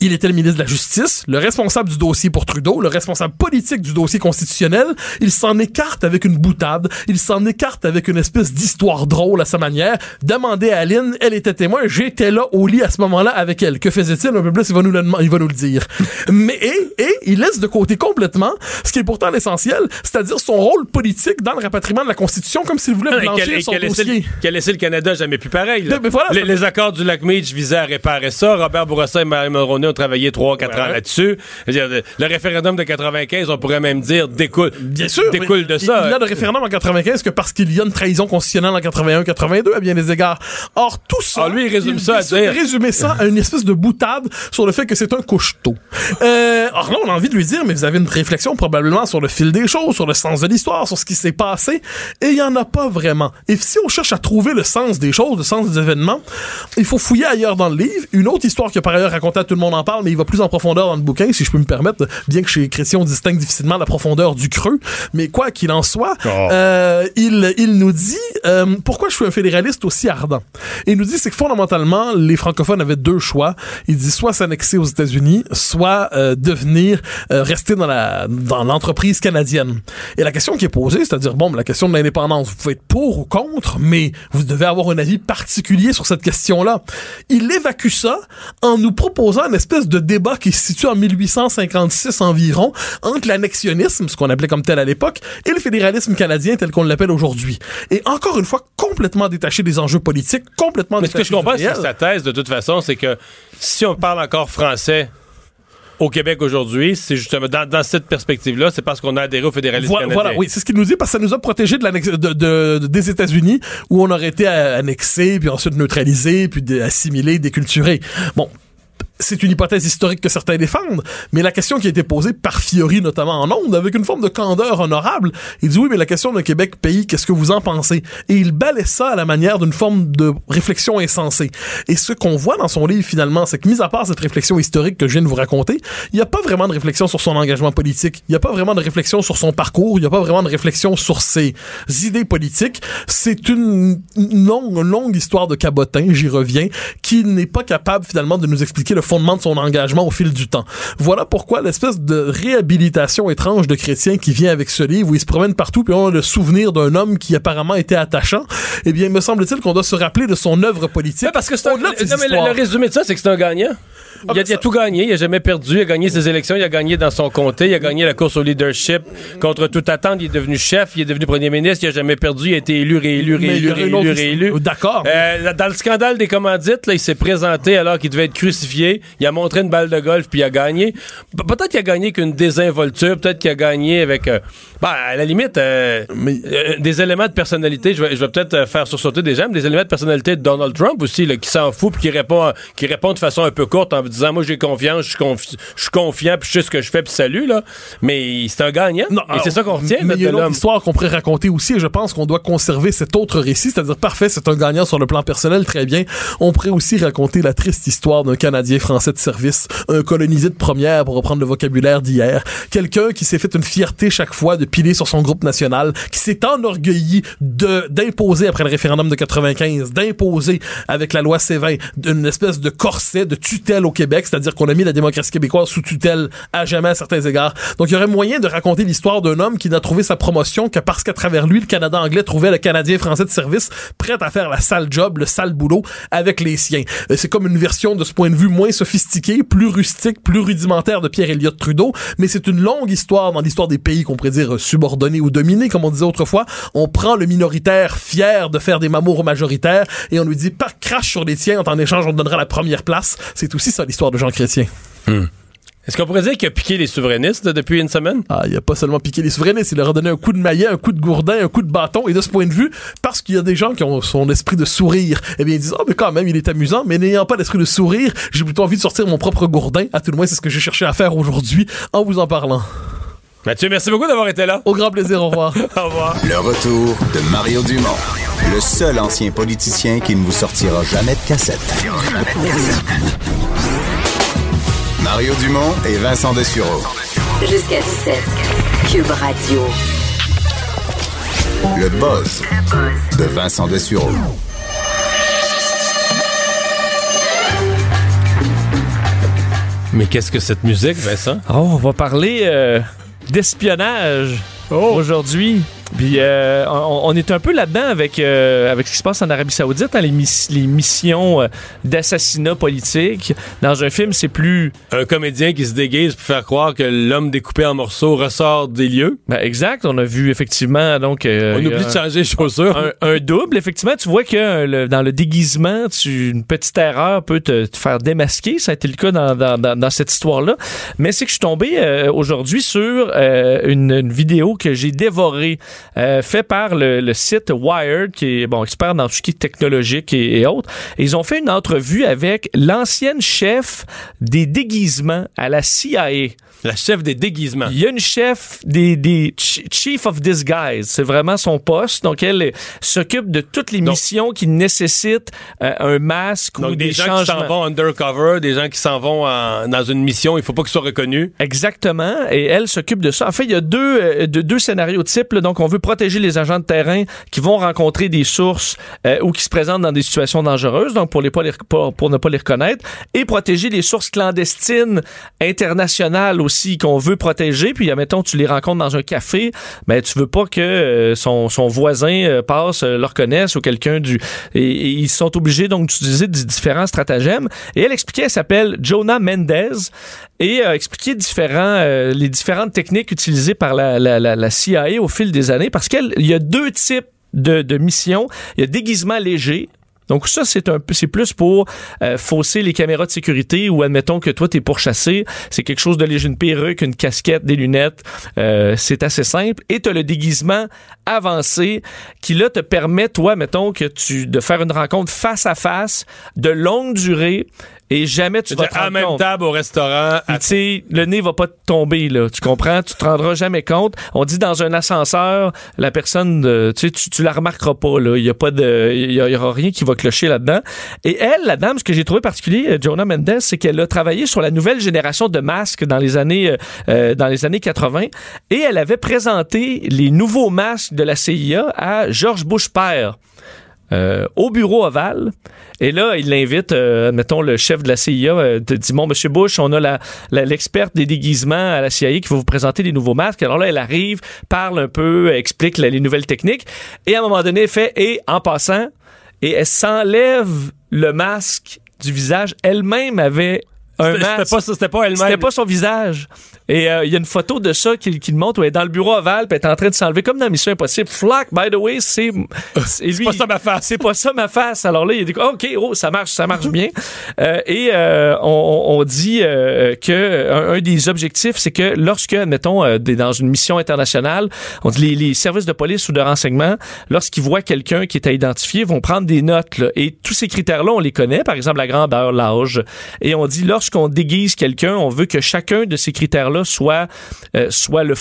il était le ministre de la Justice, le responsable du dossier pour Trudeau, le responsable politique du dossier constitutionnel. Il s'en écarte avec une boutade. Il s'en écarte avec une espèce d'histoire drôle à sa manière. Demandez à Aline, elle était témoin. J'étais là au lit à ce moment-là avec elle. Que faisait-il? Un peu plus, il va nous le, il va nous le dire. Mais, et, et, il laisse de côté complètement ce qui est pourtant l'essentiel, c'est-à-dire son rôle politique dans le rapatriement de la Constitution, comme s'il voulait blanchir son dossier. Qui a laissé le Canada jamais plus pareil. les, accords du lac Meach visaient à réparer ça. Robert Bourassa et Marie ont travaillé 3-4 ans là-dessus. Le référendum de 95, on pourrait même dire, découle, bien sûr, découle de ça. Il y a le référendum en 95 que parce qu'il y a une trahison constitutionnelle en 81-82 à bien des égards. Or, tout ça. Ah, lui, il résume ça à dire. résumer ça à une espèce de boutade sur le fait que c'est un couche-tôt. Euh, alors là, on a envie de lui dire, mais vous avez une réflexion probablement sur le fil des choses, sur le sens de l'histoire, sur ce qui s'est passé. Et il y en a pas vraiment. Et si on cherche à trouver le sens des choses, le sens des événements, il faut fouiller ailleurs dans le livre. Une autre histoire que par ailleurs racontée à tout le monde en parle, mais il va plus en profondeur dans le bouquin, si je peux me permettre, bien que chez Chrétien, on distingue difficilement la profondeur du creux. Mais quoi qu'il en soit, oh. euh, il, il nous dit euh, pourquoi je suis un fédéraliste aussi ardent? Et il nous dit c'est que fondamentalement, les francophones avaient deux choix. Il dit soit s'annexer aux États-Unis, soit euh, devenir, rester dans la dans l'entreprise canadienne. Et la question qui est posée, c'est-à-dire bon, la question de l'indépendance, vous pouvez être pour ou contre, mais vous devez avoir un avis particulier sur cette question-là. Il évacue ça en nous proposant une espèce de débat qui se situe en 1856 environ entre l'annexionnisme, ce qu'on appelait comme tel à l'époque, et le fédéralisme canadien tel qu'on l'appelle aujourd'hui. Et encore une fois, complètement détaché des enjeux politiques, complètement Mais ce que je comprends, c'est sa thèse, de toute façon, c'est que si on parle encore français au Québec aujourd'hui, c'est justement dans, cette perspective-là, c'est parce qu'on a adhéré au fédéralisme voilà, canadien. Voilà, oui, c'est ce qu'il nous dit parce que ça nous a protégés de, de, de, des États-Unis où on aurait été annexé, puis ensuite neutralisé, puis assimilé, déculturé. Bon, c'est une hypothèse historique que certains défendent, mais la question qui a été posée par Fiori, notamment en ondes, avec une forme de candeur honorable, il dit oui, mais la question d'un Québec pays, qu'est-ce que vous en pensez? Et il balaie ça à la manière d'une forme de réflexion insensée. Et ce qu'on voit dans son livre, finalement, c'est que, mis à part cette réflexion historique que je viens de vous raconter, il n'y a pas vraiment de réflexion sur son engagement politique, il n'y a pas vraiment de réflexion sur son parcours, il n'y a pas vraiment de réflexion sur ses idées politiques. C'est une longue, longue histoire de cabotin, j'y reviens, qui n'est pas capable, finalement, de nous expliquer le fondement de son engagement au fil du temps. Voilà pourquoi l'espèce de réhabilitation étrange de chrétien qui vient avec ce livre où il se promène partout puis on a le souvenir d'un homme qui apparemment était attachant, eh bien, me semble-t-il qu'on doit se rappeler de son œuvre politique. parce que c'est un, le, résumé de ça, c'est que c'est un gagnant. Ah, il, a, tout gagné, il a jamais perdu, il a gagné ses élections, il a gagné dans son comté, il a gagné la course au leadership contre toute attente, il est devenu chef, il est devenu premier ministre, il a jamais perdu, il a été élu, réélu, réélu, réélu, réélu. D'accord. Euh, dans le scandale des commandites, là, il s'est présenté alors qu'il devait être crucifié, il a montré une balle de golf puis il a gagné. Peut-être qu'il a gagné qu'une désinvolture, peut-être qu'il a gagné avec, euh, bah, à la limite, euh, des éléments de personnalité. Je vais, peut-être faire sursauter des gens, mais des éléments de personnalité de Donald Trump aussi, là, qui s'en fout puis qui répond, qui répond de façon un peu courte en disant moi j'ai confiance, je suis, confiant, puis je sais ce que je fais, puis salut là. Mais c'est un gagnant. et c'est ça qu'on retient. Mais il y a une histoire qu'on pourrait raconter aussi, et je pense qu'on doit conserver cet autre récit, c'est-à-dire parfait, c'est un gagnant sur le plan personnel, très bien. On pourrait aussi raconter la triste histoire d'un Canadien français de service, un colonisé de première, pour reprendre le vocabulaire d'hier, quelqu'un qui s'est fait une fierté chaque fois de piler sur son groupe national, qui s'est enorgueilli de d'imposer après le référendum de 95, d'imposer avec la loi C20 une espèce de corset de tutelle au Québec, c'est-à-dire qu'on a mis la démocratie québécoise sous tutelle à jamais à certains égards. Donc il y aurait moyen de raconter l'histoire d'un homme qui n'a trouvé sa promotion que parce qu'à travers lui, le Canada anglais trouvait le Canadien français de service prêt à faire la sale job, le sale boulot avec les siens. Euh, c'est comme une version de ce point de vue moins sophistiqué, plus rustique, plus rudimentaire de Pierre Elliott Trudeau, mais c'est une longue histoire dans l'histoire des pays qu'on pourrait dire subordonnés ou dominés, comme on disait autrefois. On prend le minoritaire fier de faire des mamours majoritaires et on lui dit pas crache sur les tiens, en échange on te donnera la première place. C'est aussi ça l'histoire de Jean Chrétien. Hmm. Est-ce qu'on pourrait dire qu'il a piqué les souverainistes depuis une semaine? Ah, il a pas seulement piqué les souverainistes, il leur a donné un coup de maillet, un coup de gourdin, un coup de bâton. Et de ce point de vue, parce qu'il y a des gens qui ont son esprit de sourire, eh bien, ils disent, oh, mais quand même, il est amusant, mais n'ayant pas l'esprit de sourire, j'ai plutôt envie de sortir mon propre gourdin. À tout le moins, c'est ce que j'ai cherché à faire aujourd'hui en vous en parlant. Mathieu, merci beaucoup d'avoir été là. Au grand plaisir, au revoir. [laughs] au revoir. Le retour de Mario Dumont, le seul ancien politicien qui ne vous sortira jamais de cassette. Mario Dumont et Vincent Dessureau. Jusqu'à 17. Cube Radio. Le buzz de Vincent Dessureau. Mais qu'est-ce que cette musique, Vincent? Oh, on va parler euh, d'espionnage oh. aujourd'hui. Puis euh, on, est un peu là-dedans avec, euh, avec ce qui se passe en Arabie Saoudite, dans les, les missions euh, d'assassinat politique. Dans un film, c'est plus... Un comédien qui se déguise pour faire croire que l'homme découpé en morceaux ressort des lieux. Ben, exact. On a vu effectivement... donc On oublie de changer les chaussures. Un, double. Effectivement, tu vois que dans le déguisement, tu, une petite erreur peut te, faire démasquer. Ça a été le cas dans, dans, dans, cette histoire-là. Mais c'est que je suis tombé aujourd'hui sur une, une vidéo que j'ai dévorée. Euh, fait par le, site Wired, qui est bon expert dans tout ce qui est technologique et, autres. ils ont fait une entrevue avec l'ancienne chef des déguisements à la CIA. La chef des déguisements. Il y a une chef des, des Chief of Disguise. C'est vraiment son poste. Donc, elle s'occupe de toutes les missions qui nécessitent euh, un masque ou des, des gens qui s'en vont undercover, des gens qui s'en vont dans une mission. Il faut pas qu'ils soient reconnus. Exactement. Et elle s'occupe de ça. En fait, il y a deux, euh, deux scénarios types. Donc, on veut protéger les agents de terrain qui vont rencontrer des sources euh, ou qui se présentent dans des situations dangereuses. Donc, pour, les pas les, pour, pour ne pas les reconnaître. Et protéger les sources clandestines internationales aussi qu'on veut protéger, puis admettons tu les rencontres dans un café, mais ben, tu veux pas que euh, son, son, voisin euh, passe, euh, le reconnaisse ou quelqu'un du et, ils sont obligés donc d'utiliser différents stratagèmes. Et elle expliquait, elle s'appelle Jonah Mendez et a expliqué différents les différentes techniques utilisées par la, la, la, la CIA au fil des années parce qu'il y a deux types de, de missions. Il y a déguisement léger Donc ça, c'est un c'est plus pour euh, fausser les caméras de sécurité ou admettons que toi, t'es pourchassé. C'est quelque chose de léger, une perruque, une casquette, des lunettes. Euh, c'est assez simple. Et t'as le déguisement avancé qui, là, te permet, toi, mettons, que tu de faire une rencontre face à face de longue durée et jamais tu vas te rendre en même table au restaurant. tu sais, le nez va pas te tomber là, tu comprends? Tu te rendras jamais compte. On dit dans un ascenseur, la personne, euh, tu sais, tu, la remarqueras pas là. Il y a pas de, il y, aura rien qui va clocher là-dedans. Et elle, la dame, ce que j'ai trouvé particulier, euh, Jonah Mendes, c'est qu'elle a travaillé sur la nouvelle génération de masques dans les années, euh, dans les années 80, et elle avait présenté les nouveaux masques de la CIA à George Bush père. Euh, au bureau ovale. Et là, il l'invite, euh, mettons, le chef de la CIA, euh, dit, bon, Monsieur Bush, on a la, l'experte des déguisements à la CIA qui va vous présenter des nouveaux masques. Alors là, elle arrive, parle un peu, explique les nouvelles techniques. Et à un moment donné, elle fait, et en passant, et elle s'enlève le masque du visage. Elle-même avait. C'était pas, pas elle-même. C'était pas son visage. Et euh, il y a une photo de ça qui, qui le montre où elle est dans le bureau ovale, puis elle est en train de s'enlever comme dans Mission Impossible. Flock, by the way, c'est c'est pas ça ma face. C'est pas ça ma face. Alors là, il dit OK, oh, ça marche, ça marche bien. Euh, et euh, on, on, dit euh, que un, des objectifs, c'est que lorsque, mettons, euh, dans une mission internationale, on dit les, les services de police ou de renseignement, lorsqu'ils voient quelqu'un qui est à identifier, vont prendre des notes. Là, et tous ces critères-là, on les connaît. Par exemple, la grandeur, l'âge. Et on dit lorsqu'on déguise quelqu'un, on veut que chacun de ces critères-là soit, euh, soit le,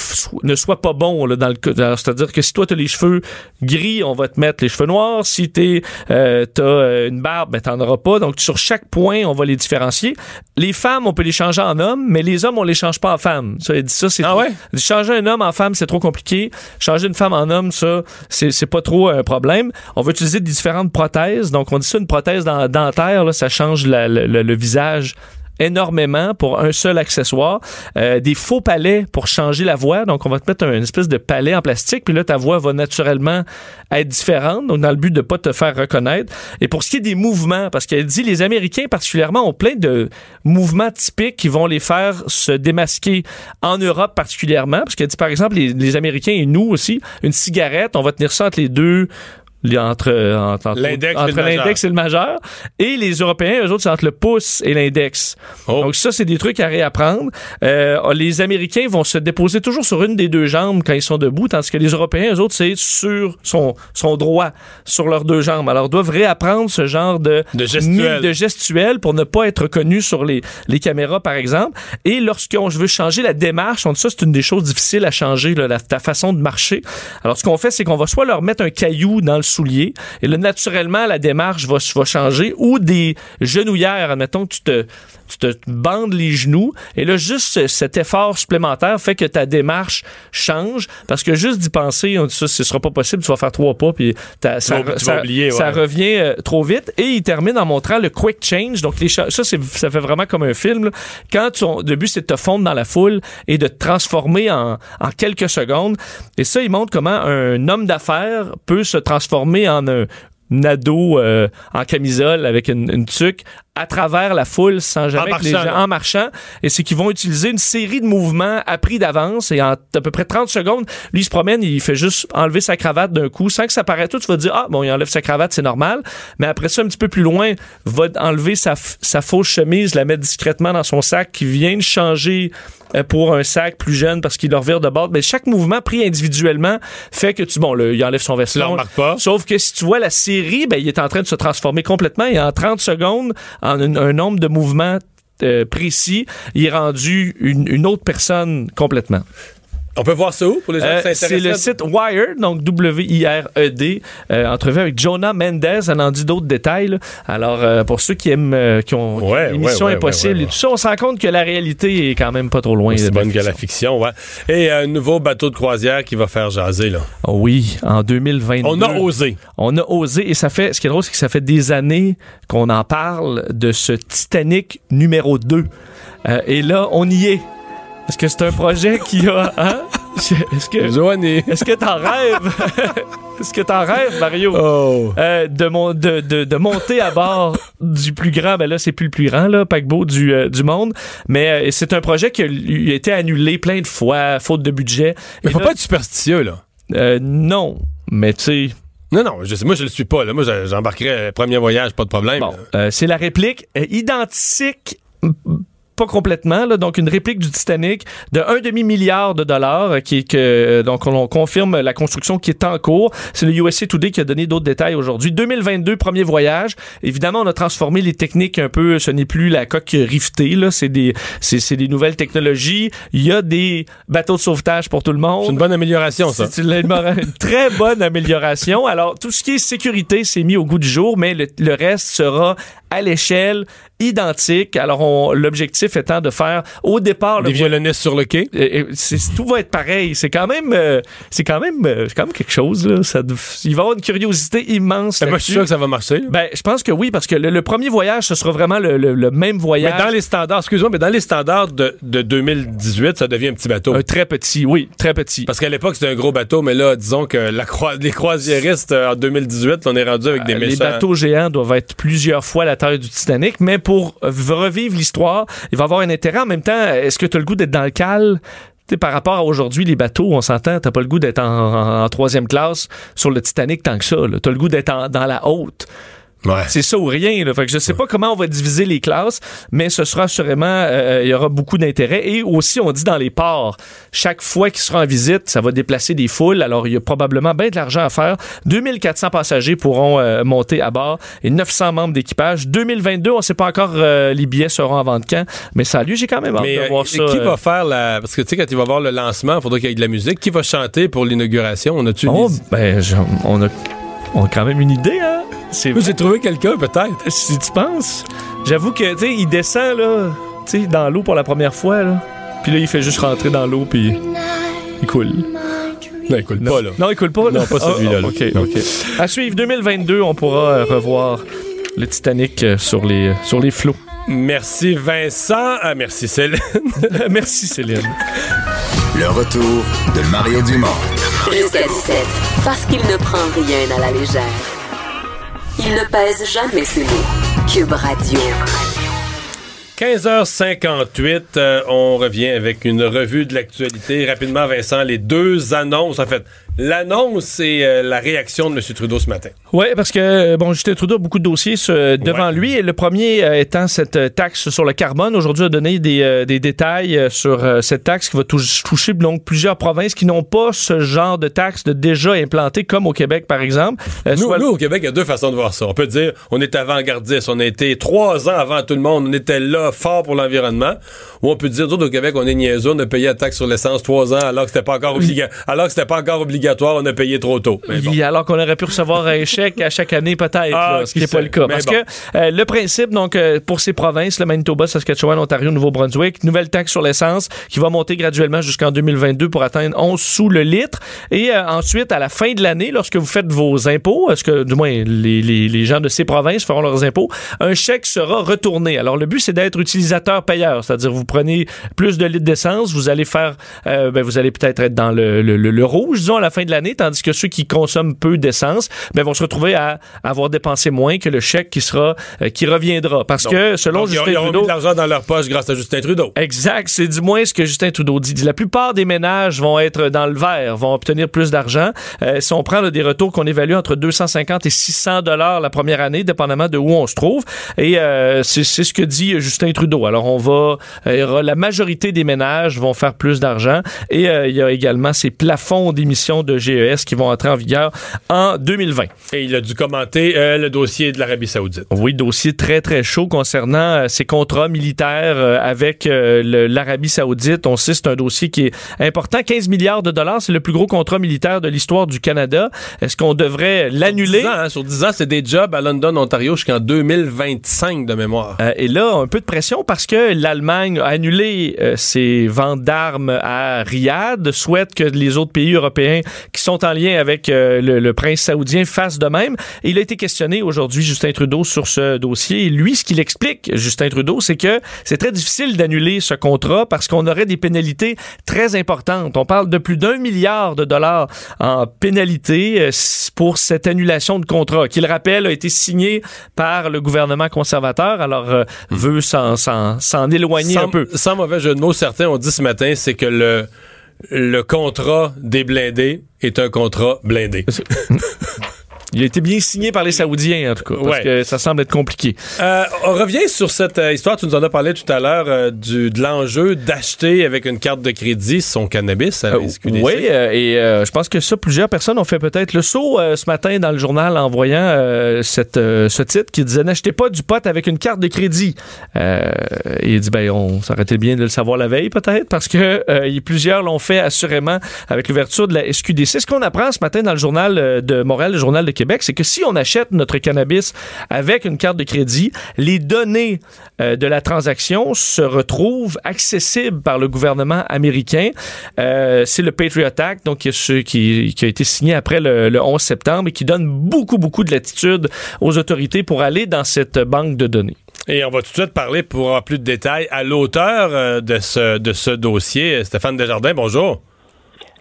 ne soit pas bon là, dans le C'est-à-dire que si toi, tu as les cheveux gris, on va te mettre les cheveux noirs. Si tu euh, as euh, une barbe, ben, t'en auras pas. Donc, sur chaque point, on va les différencier. Les femmes, on peut les changer en hommes, mais les hommes, on les change pas en femmes. Ça, dit ça, c'est ah ouais? Changer un homme en femme, c'est trop compliqué. Changer une femme en homme, ça, c'est pas trop un problème. On va utiliser différentes prothèses. Donc, on dit ça, une prothèse dentaire, là, ça change le visage énormément pour un seul accessoire. Euh, des faux palais pour changer la voix. Donc, on va te mettre une espèce de palais en plastique, puis là, ta voix va naturellement être différente, donc dans le but de pas te faire reconnaître. Et pour ce qui est des mouvements, parce qu'elle dit les Américains particulièrement ont plein de mouvements typiques qui vont les faire se démasquer en Europe particulièrement, parce qu'elle dit par exemple les, les Américains et nous aussi, une cigarette, on va tenir ça entre les deux entre, entre, l'index et, le majeur. Et les Européens, eux autres, c'est entre le pouce et l'index. Oh. Donc ça, c'est des trucs à réapprendre. Euh, les Américains vont se déposer toujours sur une des deux jambes quand ils sont debout, tandis que les Européens, eux autres, c'est sur son, son droit, sur leurs deux jambes. Alors, doivent réapprendre ce genre de, de gestuel. de gestuel pour ne pas être reconnu sur les, les caméras, par exemple. Et lorsqu'on veut changer la démarche, on dit ça, c'est une des choses difficiles à changer, là, la, ta façon de marcher. Alors, ce qu'on fait, c'est qu'on va soit leur mettre un caillou dans le souliers. Et là, naturellement, la démarche va, va changer. Ou des genouillères, admettons que tu te, tu te bandes les genoux. Et là, juste cet effort supplémentaire fait que ta démarche change. Parce que juste d'y penser, on dit ça, ce sera pas possible, tu vas faire trois pas, puis ça, ça, revient euh, trop vite. Et il termine en montrant le quick change. Donc, les ça, ça fait vraiment comme un film. Quand tu, le but, c'est de te fondre dans la foule et de te transformer en, en quelques secondes. Et ça, il montre comment un homme d'affaires peut se transformer en un, ado euh, en camisole avec une, une tuque à travers la foule sans jamais que les gens en marchant. Et c'est qu'ils vont utiliser une série de mouvements appris d'avance et en à peu près 30 secondes lui il se promène il fait juste enlever sa cravate d'un coup. Sans que ça paraisse tout tu vas dire ah bon il enlève sa cravate c'est normal. Mais après ça un petit peu plus loin va enlever sa, sa fausse chemise la mettre discrètement dans son sac qui vient de changer euh, pour un sac plus jeune parce qu'il leur vire de bord. Mais chaque mouvement pris individuellement fait que tu bon le, il enlève son veston. Sauf que si tu vois la série ben il est en train de se transformer complètement et en 30 secondes un, nombre de mouvements euh, précis, il est rendu une, autre personne complètement. On peut voir ça où pour les gens qui euh, C'est le site Wired, donc W-I-R-E-D. Euh, entrevue avec Jonah Mendez. On en dit d'autres détails. Alors, euh, pour ceux qui aiment, qui ont l'émission Impossible et tout ça, on se rend compte que la réalité est quand même pas trop loin. C'est bonne que la fiction, ouais. Et un nouveau bateau de croisière qui va faire jaser, là. oui, en 2022. On a osé. On a osé. Et ça fait, ce qui est drôle, c'est que ça fait des années qu'on en parle de ce Titanic numéro 2. et là, on y est. Est-ce que c'est un projet qui a. Hein? Est-ce que. Est-ce que t'en rêves? [laughs] Est-ce que t'en rêves, Mario? Oh. Euh, de, mon, de, de, de, monter à bord du plus grand, ben là, c'est plus le plus grand, là, paquebot du, euh, du monde. Mais euh, c'est un projet qui a, été annulé plein de fois, faute de budget. Mais faut pas être superstitieux, là. non. Mais tu sais Non, non, je, moi, je le suis pas. Là. Moi, j'embarquerai premier voyage, pas de problème. Bon, euh, c'est la réplique euh, identique pas complètement, là, donc une réplique du Titanic de un demi-milliard de dollars, euh, qui que euh, donc on, confirme la construction qui est en cours. C'est le USA Today qui a donné d'autres détails aujourd'hui. 2022, premier voyage. Évidemment, on a transformé les techniques un peu. Ce n'est plus la coque rivetée, là. C'est des, c'est, des nouvelles technologies. Il y a des bateaux de sauvetage pour tout le monde. C'est une bonne amélioration, ça. C'est une, très bonne amélioration. Alors, tout ce qui est sécurité s'est mis au goût du jour, mais le, le reste sera à l'échelle identique. Alors, l'objectif étant de faire au départ... Des violonistes sur le quai? tout va être pareil. C'est quand même euh, c'est quand même euh, quand même quelque chose. Là. Ça, il va y avoir une curiosité immense. Ben, moi, je suis sûr que ça va marcher. Ben, je pense que oui, parce que le, premier voyage, ce sera vraiment le, le, même voyage. Mais dans les standards, excuse-moi, mais dans les standards de, de 2018, ça devient un petit bateau. Un très petit, oui, très petit. Parce qu'à l'époque, c'était un gros bateau, mais là, disons que la les croisiéristes euh, en 2018, on est rendu avec des méchants. Les bateaux géants doivent être plusieurs fois la taille du Titanic, mais pour revivre l'histoire, il va avoir un intérêt. En même temps, est-ce que tu as le goût d'être dans le cal? par rapport à aujourd'hui, les bateaux, on s'entend, t'as pas le goût d'être en, troisième classe sur le Titanic tant que ça. T'as le goût d'être dans la haute. C'est ça ou rien. Là. Fait que je sais pas comment on va diviser les classes, mais ce sera sûrement, euh, il y aura beaucoup d'intérêt. Et aussi, on dit dans les ports, chaque fois qu'il sera en visite, ça va déplacer des foules. Alors, il y a probablement bien de l'argent à faire. 2400 passagers pourront euh, monter à bord et 900 membres d'équipage. 2022, on sait pas encore euh, les billets seront en vente quand, mais ça, lui, j'ai quand même hâte de voir ça. Qui va faire la... Parce que, tu sais, quand il va voir le lancement, il faudra qu'il y ait de la musique. Qui va chanter pour l'inauguration? On a-tu... Oh, ben, on a on a quand même une idée, hein? J'ai trouvé quelqu'un, peut-être. Si tu penses. J'avoue que, tu sais, il descend, là, tu sais, dans l'eau pour la première fois, là. Puis là, il fait juste rentrer dans l'eau, puis il coule. Non, il coule pas, là. Non, il coule pas, là? Non, pas celui-là. OK, OK. À suivre 2022, on pourra euh, revoir le Titanic euh, sur les, euh, sur les flots. Merci Vincent. Ah, merci Céline. [laughs] merci Céline. Le retour de Mario Dumont. Jusqu'à 17, parce qu'il ne prend rien à la légère. Il ne pèse jamais ses mots. Cube Radio. 15h58, euh, on revient avec une revue de l'actualité. Rapidement, Vincent, les deux annonces, en fait, L'annonce et euh, la réaction de M. Trudeau ce matin. Oui, parce que, euh, bon, Justin Trudeau a beaucoup de dossiers devant lui. Et le premier euh, étant cette taxe sur le carbone. Aujourd'hui, a donné des, des détails sur cette taxe qui va toucher donc, plusieurs provinces qui n'ont pas ce genre de taxe de déjà implanté, comme au Québec, par exemple. Nous, nous, au Québec, il y a deux façons de voir ça. On peut dire, on est avant-gardiste. On a été trois ans avant tout le monde. On était là, fort pour l'environnement. Ou on peut dire, nous, au Québec, on est niaiseux. On a payé la taxe sur l'essence trois ans alors que c'était pas encore obligatoire. Alors que c'était pas encore obligatoire on a payé trop tôt. Alors qu'on aurait pu recevoir un [laughs] chèque à chaque année peut-être, ah, ce qui n'est pas le cas. Parce que euh, le principe, donc, euh, pour ces provinces, le Manitoba, Saskatchewan, Ontario, Nouveau-Brunswick, nouvelle taxe sur l'essence qui va monter graduellement jusqu'en 2022 pour atteindre 11 sous le litre. Et euh, ensuite, à la fin de l'année, lorsque vous faites vos impôts, est-ce que, du moins, les, les, gens de ces provinces feront leurs impôts, un chèque sera retourné. Alors, le but, c'est d'être utilisateur-payeur, c'est-à-dire vous prenez plus de litres d'essence, vous allez faire, ben, vous allez peut-être être dans le, le, le rouge, disons, à la fin de l'année, tandis que ceux qui consomment peu d'essence ben, vont se retrouver à avoir dépensé moins que le chèque qui sera euh, qui reviendra. Parce que selon Justin ils ont, Trudeau, mis de l'argent dans leur poche grâce à Justin Trudeau. Exact, c'est du moins ce que Justin Trudeau dit. La plupart des ménages vont être dans le vert, vont obtenir plus d'argent. Euh, si on prend des retours qu'on évalue entre 250 et 600 dollars la première année, dépendamment de où on se trouve, et euh, c'est ce que dit Justin Trudeau. Alors on va, la majorité des ménages vont faire plus d'argent, et il y a également ces plafonds d'émissions de GES qui vont entrer en vigueur en 2020. Et il a dû commenter euh, le dossier de l'Arabie Saoudite. Oui, dossier très très chaud concernant euh, ces contrats militaires euh, avec l'Arabie Saoudite. On sait c'est un dossier qui est important. 15 milliards de dollars, c'est le plus gros contrat militaire de l'histoire du Canada. Est-ce qu'on devrait l'annuler? Sur 10 ans, hein, c'est des jobs à London, Ontario jusqu'en 2025 de mémoire. et là, un peu de pression parce que l'Allemagne a annulé ses ventes d'armes à Riyad, souhaite que les autres pays européens qui sont en lien avec euh, le, prince saoudien fasse de même. il a été questionné aujourd'hui, Justin Trudeau, sur ce dossier. Et lui, ce qu'il explique, Justin Trudeau, c'est que c'est très difficile d'annuler ce contrat parce qu'on aurait des pénalités très importantes. On parle de plus d'un milliard de dollars en pénalité euh, pour cette annulation de contrat, qui, le rappelle, a été signé par le gouvernement conservateur. Alors, euh, hmm. veut s'en éloigner un peu. Sans mauvais jeu de mots, certains ont dit ce matin, c'est que le le contrat des blindés est un contrat blindé. [laughs] Il a été bien signé par les Saoudiens, en tout cas, parce que ça semble être compliqué. Euh, on revient sur cette euh, histoire, tu nous en as parlé tout à l'heure, euh, de l'enjeu d'acheter avec une carte de crédit son cannabis à la SQDC. oui, et je pense que ça, plusieurs personnes ont fait peut-être le saut ce matin dans le journal en voyant cette, ce titre qui disait « N'achetez pas du pot avec une carte de crédit et il dit « Ben, on s'arrêtait bien de le savoir la veille, peut-être, parce que plusieurs l'ont fait assurément avec l'ouverture de la SQDC. Ce qu'on apprend ce matin dans le journal de Montréal, le journal de Québec, c'est que si on achète notre cannabis avec une carte de crédit, les données euh, de la transaction se retrouvent accessibles par le gouvernement américain. Euh, c'est le Patriot Act, donc qui, qui, a été signé après le, 11 septembre et qui donne beaucoup, beaucoup de latitude aux autorités pour aller dans cette banque de données. Et on va tout de suite parler pour plus de détails à l'auteur euh, de ce, de ce dossier, Stéphane Desjardins. Bonjour.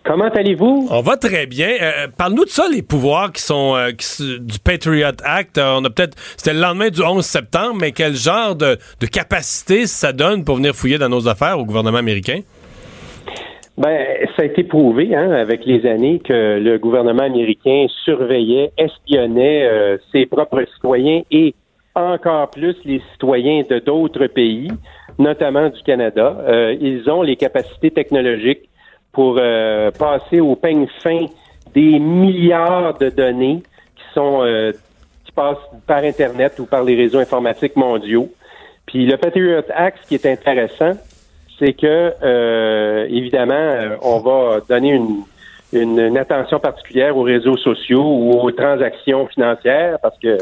Comment allez-vous? On va très bien. Euh, euh, parle-nous de ça, les pouvoirs qui sont euh, du Patriot Act. on a peut-être. C'était le lendemain du 11 septembre, mais quel genre de, capacité ça donne pour venir fouiller dans nos affaires au gouvernement américain? Ben, ça a été prouvé hein, avec les années que le gouvernement américain surveillait, espionnait ses propres citoyens et encore plus les citoyens de d'autres pays, notamment du Canada. ils ont les capacités technologiques pour euh, passer au peigne fin des milliards de données qui sont euh, qui passent par Internet ou par les réseaux informatiques mondiaux. Puis le Patriot Act, ce qui est intéressant, c'est que euh, évidemment, on va donner une, une, attention particulière aux réseaux sociaux ou aux transactions financières parce que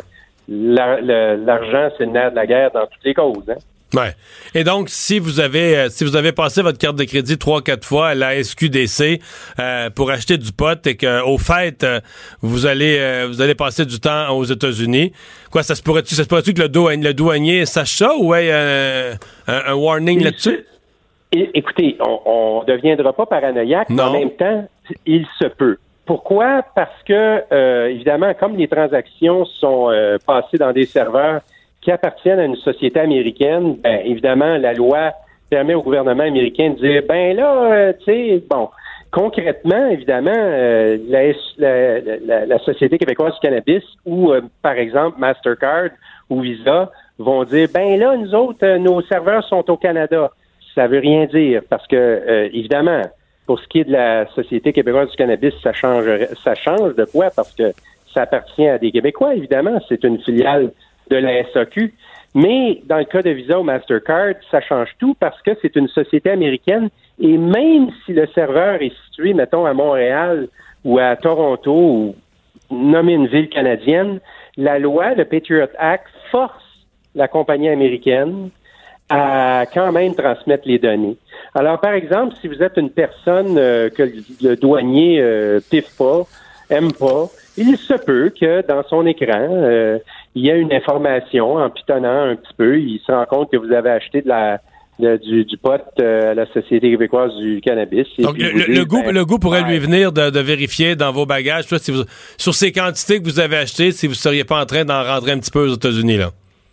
l'argent, c'est le nerf de la guerre dans toutes les causes. Hein? Ouais. Et donc, si vous avez euh, si vous avez passé votre carte de crédit trois quatre fois à la SQDC euh, pour acheter du pot et que au fait euh, vous allez vous allez passer du temps aux États-Unis, quoi ça se pourrait-tu ça se pourrait-tu que le douanier, le douanier sache ça ou ouais un, un, warning là-dessus? Écoutez, on ne deviendra pas paranoïaque, mais en même temps, il se peut. Pourquoi? Parce que, évidemment, comme les transactions sont passées dans des serveurs qui appartiennent à une société américaine, ben, évidemment, la loi permet au gouvernement américain de dire, ben là, euh, tu sais, bon, concrètement, évidemment, euh, la, la, Société québécoise du cannabis ou, euh, par exemple, Mastercard ou Visa vont dire, ben là, nous autres, nos serveurs sont au Canada. Ça veut rien dire parce que, évidemment, pour ce qui est de la Société québécoise du cannabis, ça change, ça change de quoi? Parce que ça appartient à des Québécois, évidemment. C'est une filiale de la SAQ. Mais dans le cas de Visa ou Mastercard, ça change tout parce que c'est une société américaine et même si le serveur est situé, mettons, à Montréal ou à Toronto ou nommé une ville canadienne, la loi, le Patriot Act, force la compagnie américaine à quand même transmettre les données. Alors, par exemple, si vous êtes une personne euh, que le douanier euh, piffe pas, aime pas, il se peut que dans son écran, euh, il y a une information en pitonnant un petit peu, il se rend compte que vous avez acheté de la du, du, pot euh, à la Société québécoise du cannabis. Donc, le, goût, ben, le goût pourrait lui venir de, vérifier dans vos bagages, si vous, sur ces quantités que vous avez achetées, si vous ne seriez pas en train d'en rentrer un petit peu aux États-Unis, là.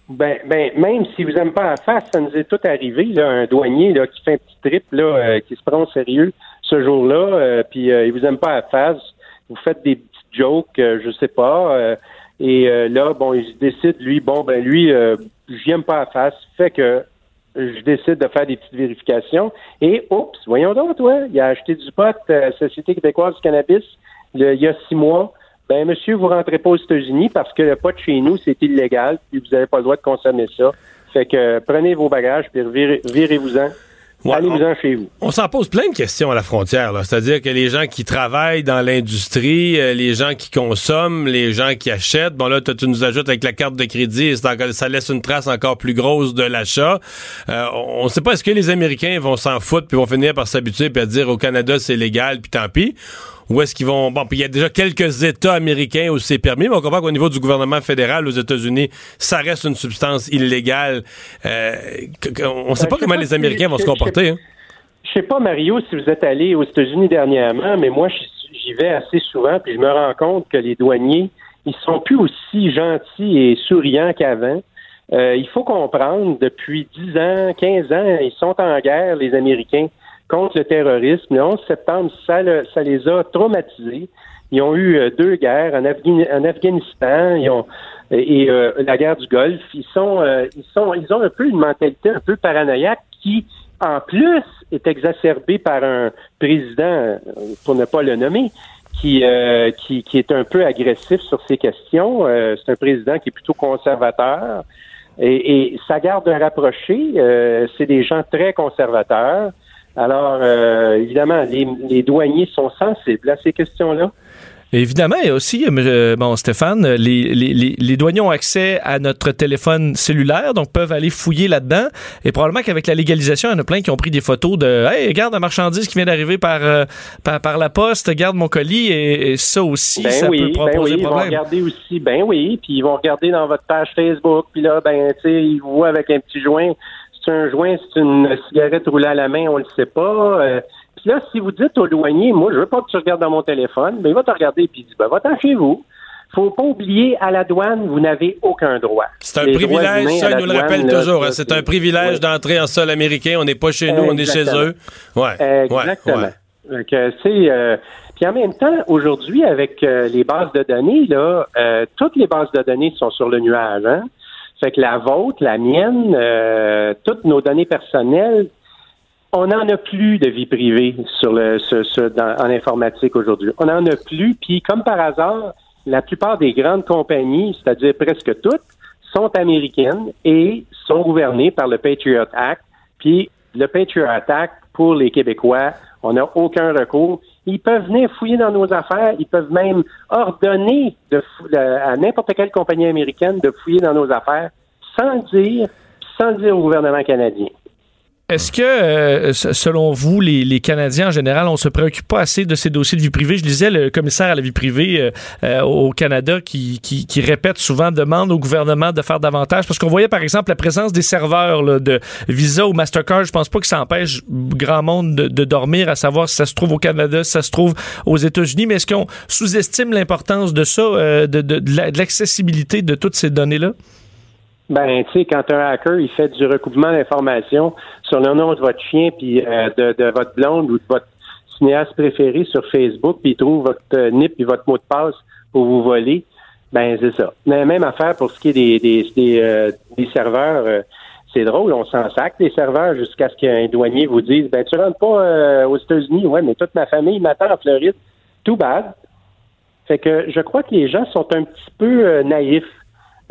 Ben, ben, même si vous n'aimez pas la face, ça nous est tout arrivé, là, un douanier là, qui fait un petit trip, là, euh, qui se prend au sérieux ce jour-là, puis il vous aime pas la face, vous faites des petites jokes, je sais pas, et euh, là, bon, il décide, lui, bon, ben lui, euh, j'aime pas la face, fait que je décide de faire des petites vérifications. Et oups, voyons donc, toi, il a acheté du pot Société québécoise du cannabis il y a six mois. Ben, monsieur, vous rentrez pas aux États-Unis parce que le pot chez nous, c'est illégal, puis vous n'avez pas le droit de consommer ça. Fait que prenez vos bagages, puis virez-vous-en. Allez-vous-en chez vous. On s'en pose plein de questions à la frontière. C'est-à-dire que les gens qui travaillent dans l'industrie, euh, les gens qui consomment, les gens qui achètent, bon là, tu nous ajoutes avec la carte de crédit, ça laisse une trace encore plus grosse de l'achat. Euh, on ne sait pas est-ce que les Américains vont s'en foutre puis vont finir par s'habituer puis à dire au Canada c'est légal puis tant pis? Où est-ce qu'ils vont... Bon, puis il y a déjà quelques États américains où c'est permis, mais on comprend qu'au niveau du gouvernement fédéral aux États-Unis, ça reste une substance illégale. Euh, on ne sait pas comment les Américains vont se comporter. Hein. Je sais pas, Mario, si vous êtes allé aux États-Unis dernièrement, mais moi, j'y vais assez souvent, puis je me rends compte que les douaniers, ils sont plus aussi gentils et souriants qu'avant. Euh, il faut comprendre, depuis 10 ans, 15 ans, ils sont en guerre, les Américains, contre le terrorisme. Le 11 septembre, ça, ça les a traumatisés. Ils ont eu euh, deux guerres en, Afghanistan ils ont, et euh, la guerre du Golfe. Ils sont, euh, ils sont, ils ont un peu une mentalité un peu paranoïaque qui, en plus, est exacerbée par un président, pour ne pas le nommer, qui, qui, qui est un peu agressif sur ces questions. c'est un président qui est plutôt conservateur. Et, et sa garde rapprochée, c'est des gens très conservateurs. Alors, évidemment, les, les douaniers sont sensibles à ces questions-là. Évidemment, il y a aussi, euh, bon, Stéphane, les, les, les, douaniers ont accès à notre téléphone cellulaire, donc peuvent aller fouiller là-dedans. Et probablement qu'avec la légalisation, il y en a plein qui ont pris des photos de Hey, regarde la marchandise qui vient d'arriver par, euh, par, la poste, garde mon colis, et, ça aussi, ben ça oui, peut ben proposer oui, problème. Ils vont regarder aussi, ben oui, puis ils vont regarder dans votre page Facebook, puis là, ben, tu sais, ils voient avec un petit joint. C'est un joint, c'est une cigarette roulée à la main, on le sait pas. Euh, puis là, si vous dites au douanier, moi, je veux pas que tu regardes dans mon téléphone, mais il va te regarder et il dit, ben, va-t'en chez vous. Faut pas oublier, à la douane, vous n'avez aucun droit. C'est un privilège, ça, il nous le rappelle toujours. Hein. c'est un privilège d'entrer en sol américain. On n'est pas chez nous, on est chez eux. Ouais. Exactement. Euh, puis en même temps, aujourd'hui, avec euh, les bases de données, là, euh, toutes les bases de données sont sur le nuage. Hein? Fait que la vôtre, la mienne, toutes nos données personnelles, on n'en a plus de vie privée sur le, en informatique aujourd'hui. On n'en a plus. Puis, comme par hasard, la plupart des grandes compagnies, c'est-à-dire presque toutes, sont américaines et sont gouvernées par le Patriot Act. Puis, le Patriot Act, pour les Québécois, on n'a aucun recours. Ils peuvent venir fouiller dans nos affaires. Ils peuvent même ordonner à n'importe quelle compagnie américaine de fouiller dans nos affaires sans dire, sans dire au gouvernement canadien. Est-ce que, euh, selon vous, les, Canadiens en général, on se préoccupe pas assez de ces dossiers de vie privée? Je disais le commissaire à la vie privée euh, euh, au Canada qui, qui, répète souvent, demande au gouvernement de faire davantage. Parce qu'on voyait, par exemple, la présence des serveurs de Visa ou Mastercard. Je pense pas que ça empêche grand monde de, dormir, à savoir si ça se trouve au Canada, si ça se trouve aux États-Unis. Mais est-ce qu'on sous-estime l'importance de ça, de, de l'accessibilité de toutes ces données-là? Ben, tu sais, quand un hacker, il fait du recoupement d'informations sur le nom de votre chien, puis euh, de, de, votre blonde ou de votre cinéaste préféré sur Facebook, puis il trouve votre euh, NIP et votre mot de passe pour vous voler, ben c'est ça. Mais même affaire pour ce qui est des, des, des, euh, serveurs. c'est drôle, on s'en sac des serveurs jusqu'à ce qu'un douanier vous dise ben tu rentres pas aux États-Unis, ouais, mais toute ma famille m'attend en Floride. Tout bad. Fait que je crois que les gens sont un petit peu naïfs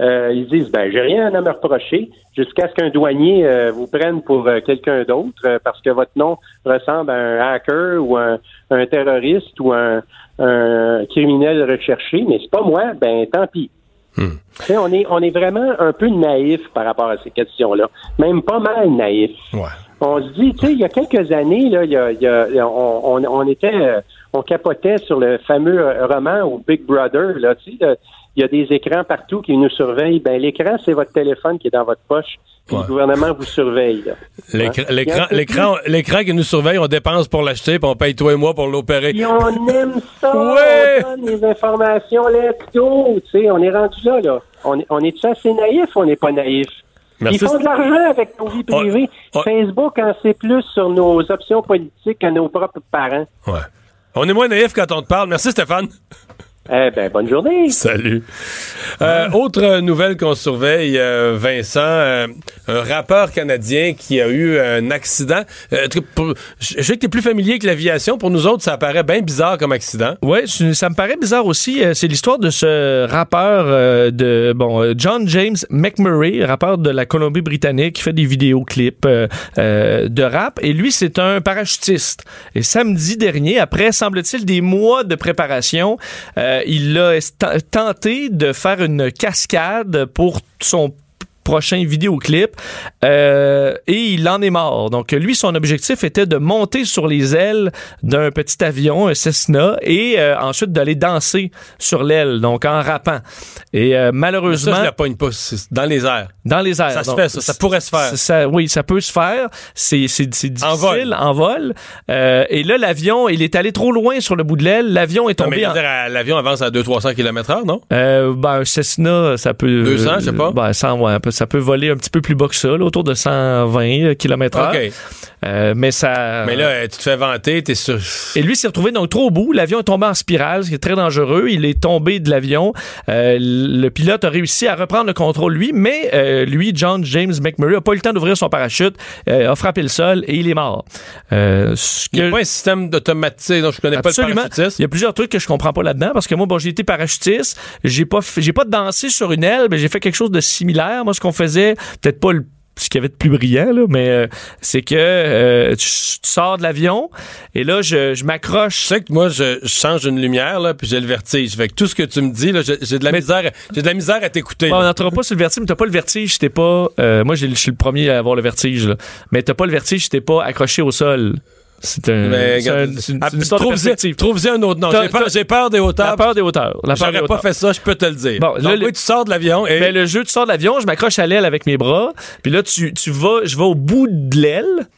euh, ils disent ben j'ai rien à me reprocher jusqu'à ce qu'un douanier euh, vous prenne pour euh, quelqu'un d'autre parce que votre nom ressemble à un hacker ou un, un terroriste ou un, un, criminel recherché, mais c'est pas moi, ben tant pis. Hmm. On est on est vraiment un peu naïf par rapport à ces questions-là, même pas mal naïf. Ouais. On se dit, tu sais, il y a quelques années, là, il y a, il y a on, on, on, était, on capotait sur le fameux roman ou Big Brother, là, tu sais, il y a des écrans partout qui nous surveillent. Ben, l'écran, c'est votre téléphone qui est dans votre poche. Le gouvernement vous surveille. L'écran, hein? l'écran, l'écran qui nous surveille, on dépense pour l'acheter, puis on paye toi et moi pour l'opérer. Puis on aime ça. On donne les informations let's. Tu sais, on est rendu là, là. On est, on est assez naïf on n'est pas naïf? Ils font de l'argent avec nos vies privées. Facebook en sait plus sur nos options politiques que nos propres parents. Ouais. On est moins naïf quand on te parle. Merci, Stéphane. Eh ben, bonne journée. Salut. Euh, autre nouvelle qu'on surveille, euh, Vincent, euh, un rappeur canadien qui a eu un accident. je sais que tu es plus familier avec l'aviation. Pour nous autres, ça paraît bien bizarre comme accident. Oui, ça me paraît bizarre aussi. C'est l'histoire de ce rappeur de bon John James McMurray, rappeur de la Colombie-Britannique, qui fait des vidéoclips de rap. Et lui, c'est un parachutiste. Et samedi dernier, après, semble-t-il, des mois de préparation, euh, il a tenté de faire une cascade pour son prochain vidéoclip euh, et il en est mort. Donc lui, son objectif était de monter sur les ailes d'un petit avion, un Cessna, et euh, ensuite d'aller danser sur l'aile, donc en rappant. Et euh, malheureusement, ça, je la pogne pas, dans les airs. Dans les airs. Ça se fait, ça, ça pourrait se faire. Ça, oui, ça peut se faire. C'est difficile en vol. En vol. et là, l'avion, il est allé trop loin sur le bout de l'aile. L'avion est tombé. Mais l'avion avance à 200-300 km/h, non? Ben un Cessna, ça peut. 200, je sais pas. Ben 100, ouais, un peu ça peut voler un petit peu plus bas que ça, autour de 120 km/h. Euh, mais ça. Mais là, tu te fais vanter, t'es sûr. Et lui s'est retrouvé donc trop au bout. L'avion est tombé en spirale, ce qui est très dangereux. Il est tombé de l'avion. Euh, le pilote a réussi à reprendre le contrôle, lui, mais euh, lui, John James McMurray, a pas eu le temps d'ouvrir son parachute, a frappé le sol et il est mort. il n'y a pas un système d'automatisé, donc je connais pas le parachutiste. Il y a plusieurs trucs que je comprends pas là-dedans parce que moi, bon, j'ai été parachutiste, j'ai pas, j'ai pas dansé sur une aile, mais j'ai fait quelque chose de similaire. Moi, ce qu'on faisait, peut-être pas le ce qu'il y avait de plus brillant, là, mais euh, c'est que euh, tu, sors de l'avion et là, je, je m'accroche. Tu sais que moi, je, change une lumière, là, puis j'ai le vertige. Fait que tout ce que tu me dis, là, j'ai de la misère, j'ai de la misère à t'écouter. on n'entrera pas sur le vertige, mais t'as pas le vertige, t'es pas. Euh, moi, je suis le premier à avoir le vertige, là. mais t'as pas le vertige, t'es pas accroché au sol. C'est un, mais, une, ah, trouve-y, un autre nom. J'ai peur, des hauteurs. La peur des hauteurs. J'aurais pas fait ça, je peux te le dire. Bon, là, tu sors de l'avion et... Ben, le jeu, tu sors de l'avion, je m'accroche à l'aile avec mes bras, puis là, tu, tu vas, je vais au bout de l'aile,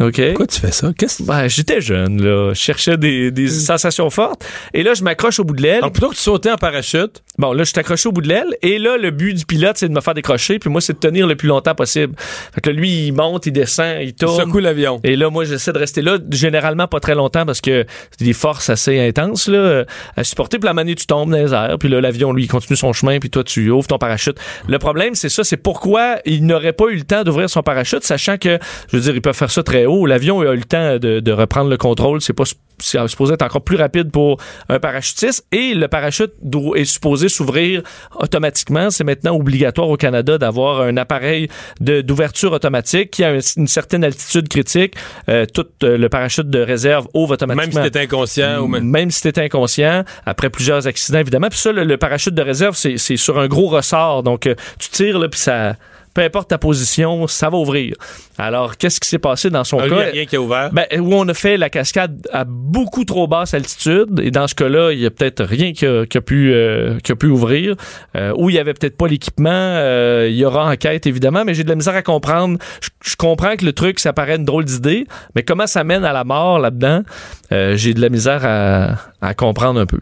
OK. Pourquoi tu fais ça? Qu'est-ce ben, j'étais jeune, là. Je cherchais des, des hmm. sensations fortes. Et là, je m'accroche au bout de l'aile. Donc, plutôt que de sauter en parachute. Bon, là, je suis accroché au bout de l'aile. Et là, le but du pilote, c'est de me faire décrocher. Puis moi, c'est de tenir le plus longtemps possible. Fait que lui, il monte, il descend, il tourne. Il secoue l'avion. Et là, moi, j'essaie de rester là. Généralement, pas très longtemps parce que c'est des forces assez intenses, là, à supporter. Puis la manière, tu tombes dans les airs. Puis là, l'avion, lui, il continue son chemin. Puis toi, tu ouvres ton parachute. Le problème, c'est ça. C'est pourquoi il n'aurait pas eu le temps d'ouvrir son parachute, sachant que, je veux dire, il peut faire ça très haut. L'avion a eu temps de, reprendre le contrôle. C'est pas supposé être encore plus rapide pour un parachutiste et le parachute est supposé s'ouvrir automatiquement. C'est maintenant obligatoire au Canada d'avoir un appareil d'ouverture automatique qui a une, certaine altitude critique. Euh, tout euh, le parachute de réserve ouvre automatiquement. Même si t'es inconscient. Ou même... si t'es inconscient, après plusieurs accidents évidemment. Puis ça, le, parachute de réserve, c'est sur un gros ressort. Donc euh, tu tires là, puis ça peu importe ta position, ça va ouvrir. Alors, qu'est-ce qui s'est passé dans son cas? Il n'y a rien qui a ouvert. Ben, où on a fait la cascade à beaucoup trop basse altitude, et dans ce cas-là, il y a peut-être rien qui a, pu, euh, qui a pu ouvrir, euh, ou il y avait peut-être pas l'équipement. Euh, il y aura enquête, évidemment, mais j'ai de la misère à comprendre. Je, comprends que le truc, ça paraît une drôle d'idée, mais comment ça mène à la mort là-dedans? j'ai de la misère à, à comprendre un peu.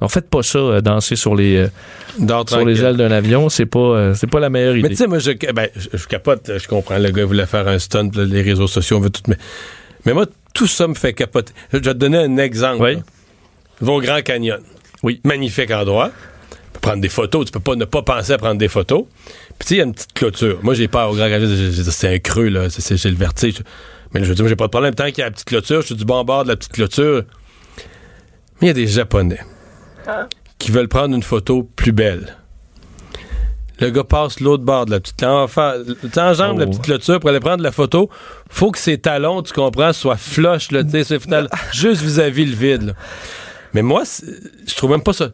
En fait pas ça, euh, danser sur les, euh, sur les ailes d'un avion, c'est pas, euh, c'est pas la meilleure idée. Mais tu sais, moi, je, ben, je, capote, je comprends, le gars voulait faire un stunt, les réseaux sociaux, on veut tout, mais, mais moi, tout ça me fait capoter. Je vais te donner un exemple. Oui. Vos Grand Canyon. Oui. Magnifique endroit. Tu peux prendre des photos, tu peux pas ne pas penser à prendre des photos. Puis tu sais, il y a une petite clôture. Moi, j'ai peur au Grand Canyon, c'est un creux, là, j'ai le vertige. Mais je veux dire, j'ai pas de problème. Tant qu'il y a la petite clôture, je suis du bon bord de la petite clôture. Mais il y a des Japonais qui veulent prendre une photo plus belle. Le gars passe l'autre bord de la petite. La oh. petite clôture pour aller prendre la photo. Faut que ses talons, tu comprends, soient flush, là, [laughs] juste vis-à-vis le vide. Mais moi, je trouve même pas ça.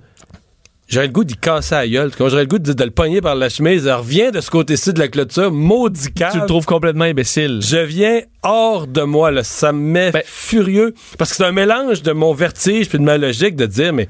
J'aurais le goût d'y casser la gueule. J'aurais le goût de, le pogner par la chemise. Il revient de ce côté-ci de la clôture, maudit Tu le trouves complètement imbécile. Je viens hors de moi. Là. Ça me met ben furieux. Parce que c'est un mélange de mon vertige puis de ma logique de dire, mais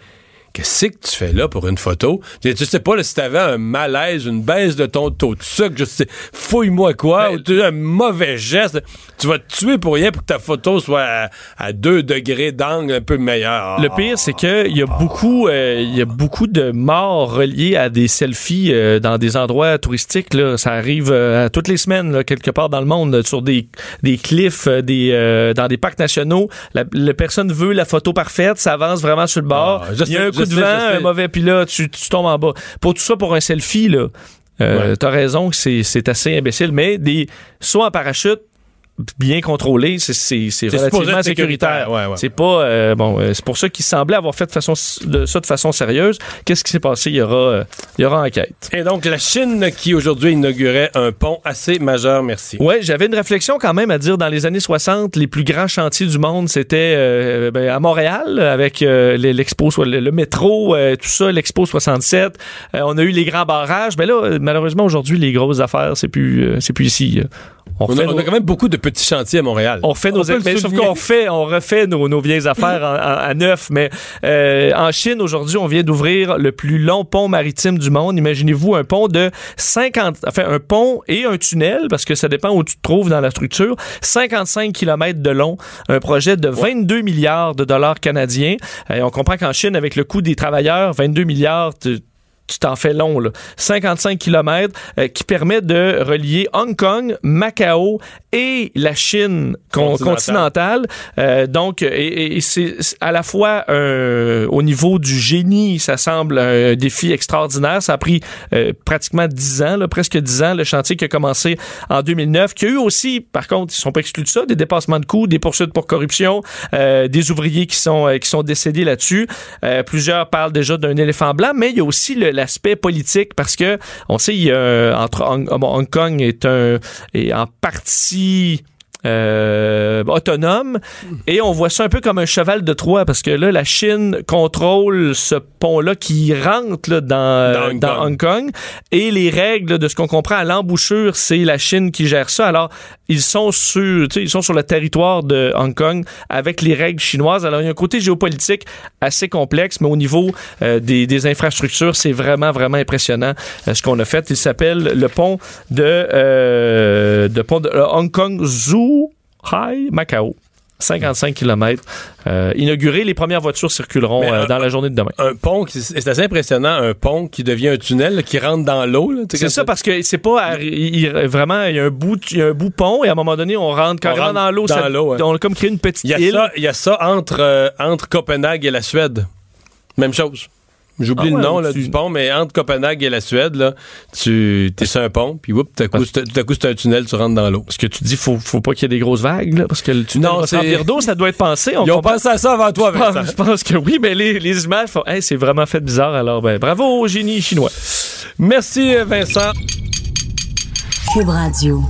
Qu'est-ce que tu fais là pour une photo? Je, sais pas si t'avais un malaise, une baisse de ton taux de sucre, je sais, fouille-moi quoi, ben, ou tu as un mauvais geste. Tu vas te tuer pour rien pour que ta photo soit à, 2 degrés d'angle un peu meilleur. Le pire, c'est qu'il y a beaucoup, euh, il y a beaucoup de morts reliées à des selfies euh, dans des endroits touristiques. Là. Ça arrive euh, toutes les semaines, quelque part dans le monde, sur des, des cliffs, des, dans des parcs nationaux. La, personne veut la photo parfaite, ça avance vraiment sur le bord. Ah, coup de vent, un mauvais, puis là, tu, tombes en bas. Pour tout ça, pour un selfie, là, euh, t'as raison que c'est assez imbécile, mais des soit en parachute, bien contrôlé, c'est relativement sécuritaire. C'est pas euh, bon. Euh, c'est pour ça qu'il semblait avoir fait de façon de, ça de façon sérieuse. Qu'est-ce qui s'est passé? Il y aura euh, il y aura enquête. Et donc la Chine qui aujourd'hui inaugurait un pont assez majeur. Merci. Ouais, j'avais une réflexion quand même à dire. Dans les années 60, les plus grands chantiers du monde c'était ben, à Montréal avec l'expo, le, le, métro, tout ça, l'expo 67. on a eu les grands barrages, mais là malheureusement aujourd'hui les grosses affaires c'est plus c'est plus ici. On, on, a, quand même beaucoup de petits chantiers à Montréal. On fait nos mais sauf qu'on fait, on refait nos, vieilles affaires à neuf. Mais euh, en Chine aujourd'hui, on vient d'ouvrir le plus long pont maritime du monde. Imaginez-vous un pont de 50, enfin un pont et un tunnel parce que ça dépend où tu te trouves dans la structure. 55 km de long, un projet de 22 milliards de dollars canadiens. Et on comprend qu'en Chine, avec le coût des travailleurs, 22 milliards, tu t'en fais long. Là. 55 km qui permet de relier Hong Kong, Macao et la Chine continentale. donc, et, et c'est à la fois au niveau du génie, ça semble un défi extraordinaire. Ça a pris pratiquement 10 ans, là, presque 10 ans, le chantier qui a commencé en 2009, qui a eu aussi, par contre, ils sont pas exclus de ça, des dépassements de coûts, des poursuites pour corruption, euh, des ouvriers qui sont euh, qui sont décédés là-dessus. Euh, plusieurs parlent déjà d'un éléphant blanc, mais il y a aussi l'aspect politique parce que on sait entre Hong, Kong est un est en partie euh, autonome. Et on voit ça un peu comme un cheval de Troie parce que là la Chine contrôle ce pont là qui rentre là, dans, dans, Hong, Kong. et les règles de ce qu'on comprend à l'embouchure c'est la Chine qui gère ça. Alors ils sont sur ils sont sur le territoire de Hong Kong avec les règles chinoises. Alors il y a un côté géopolitique assez complexe mais au niveau euh, des, des, infrastructures c'est vraiment vraiment impressionnant euh, ce qu'on a fait. Il s'appelle le pont de de pont de Hong Kong Zoo High Macao. 55 km. Euh, inauguré, les premières voitures circuleront euh, dans la journée de demain. Un pont, c'est assez impressionnant, un pont qui devient un tunnel, qui rentre dans l'eau. C'est ça, parce que c'est pas vraiment, il y a un bout, il y a un bout pont et à un moment donné, on rentre carrément dans l'eau. On a comme créé une petite île. Il y a ça entre, euh, entre Copenhague et la Suède. Même chose. J'oublie ah le nom du pont, mais entre Copenhague et la Suède, là, tu es sur un pont, puis tout à coup, c'est un tunnel, tu rentres dans l'eau. Ce que tu dis, faut, faut pas qu'il y ait des grosses vagues, là, parce que le tunnel non, va d'eau, ça doit être pensé. Ils ont pensé à ça avant toi, Vincent. Je pense que oui, mais les, les images font, hey, c'est vraiment fait bizarre, alors ben, bravo au génie chinois. Merci, Vincent. Cube Radio.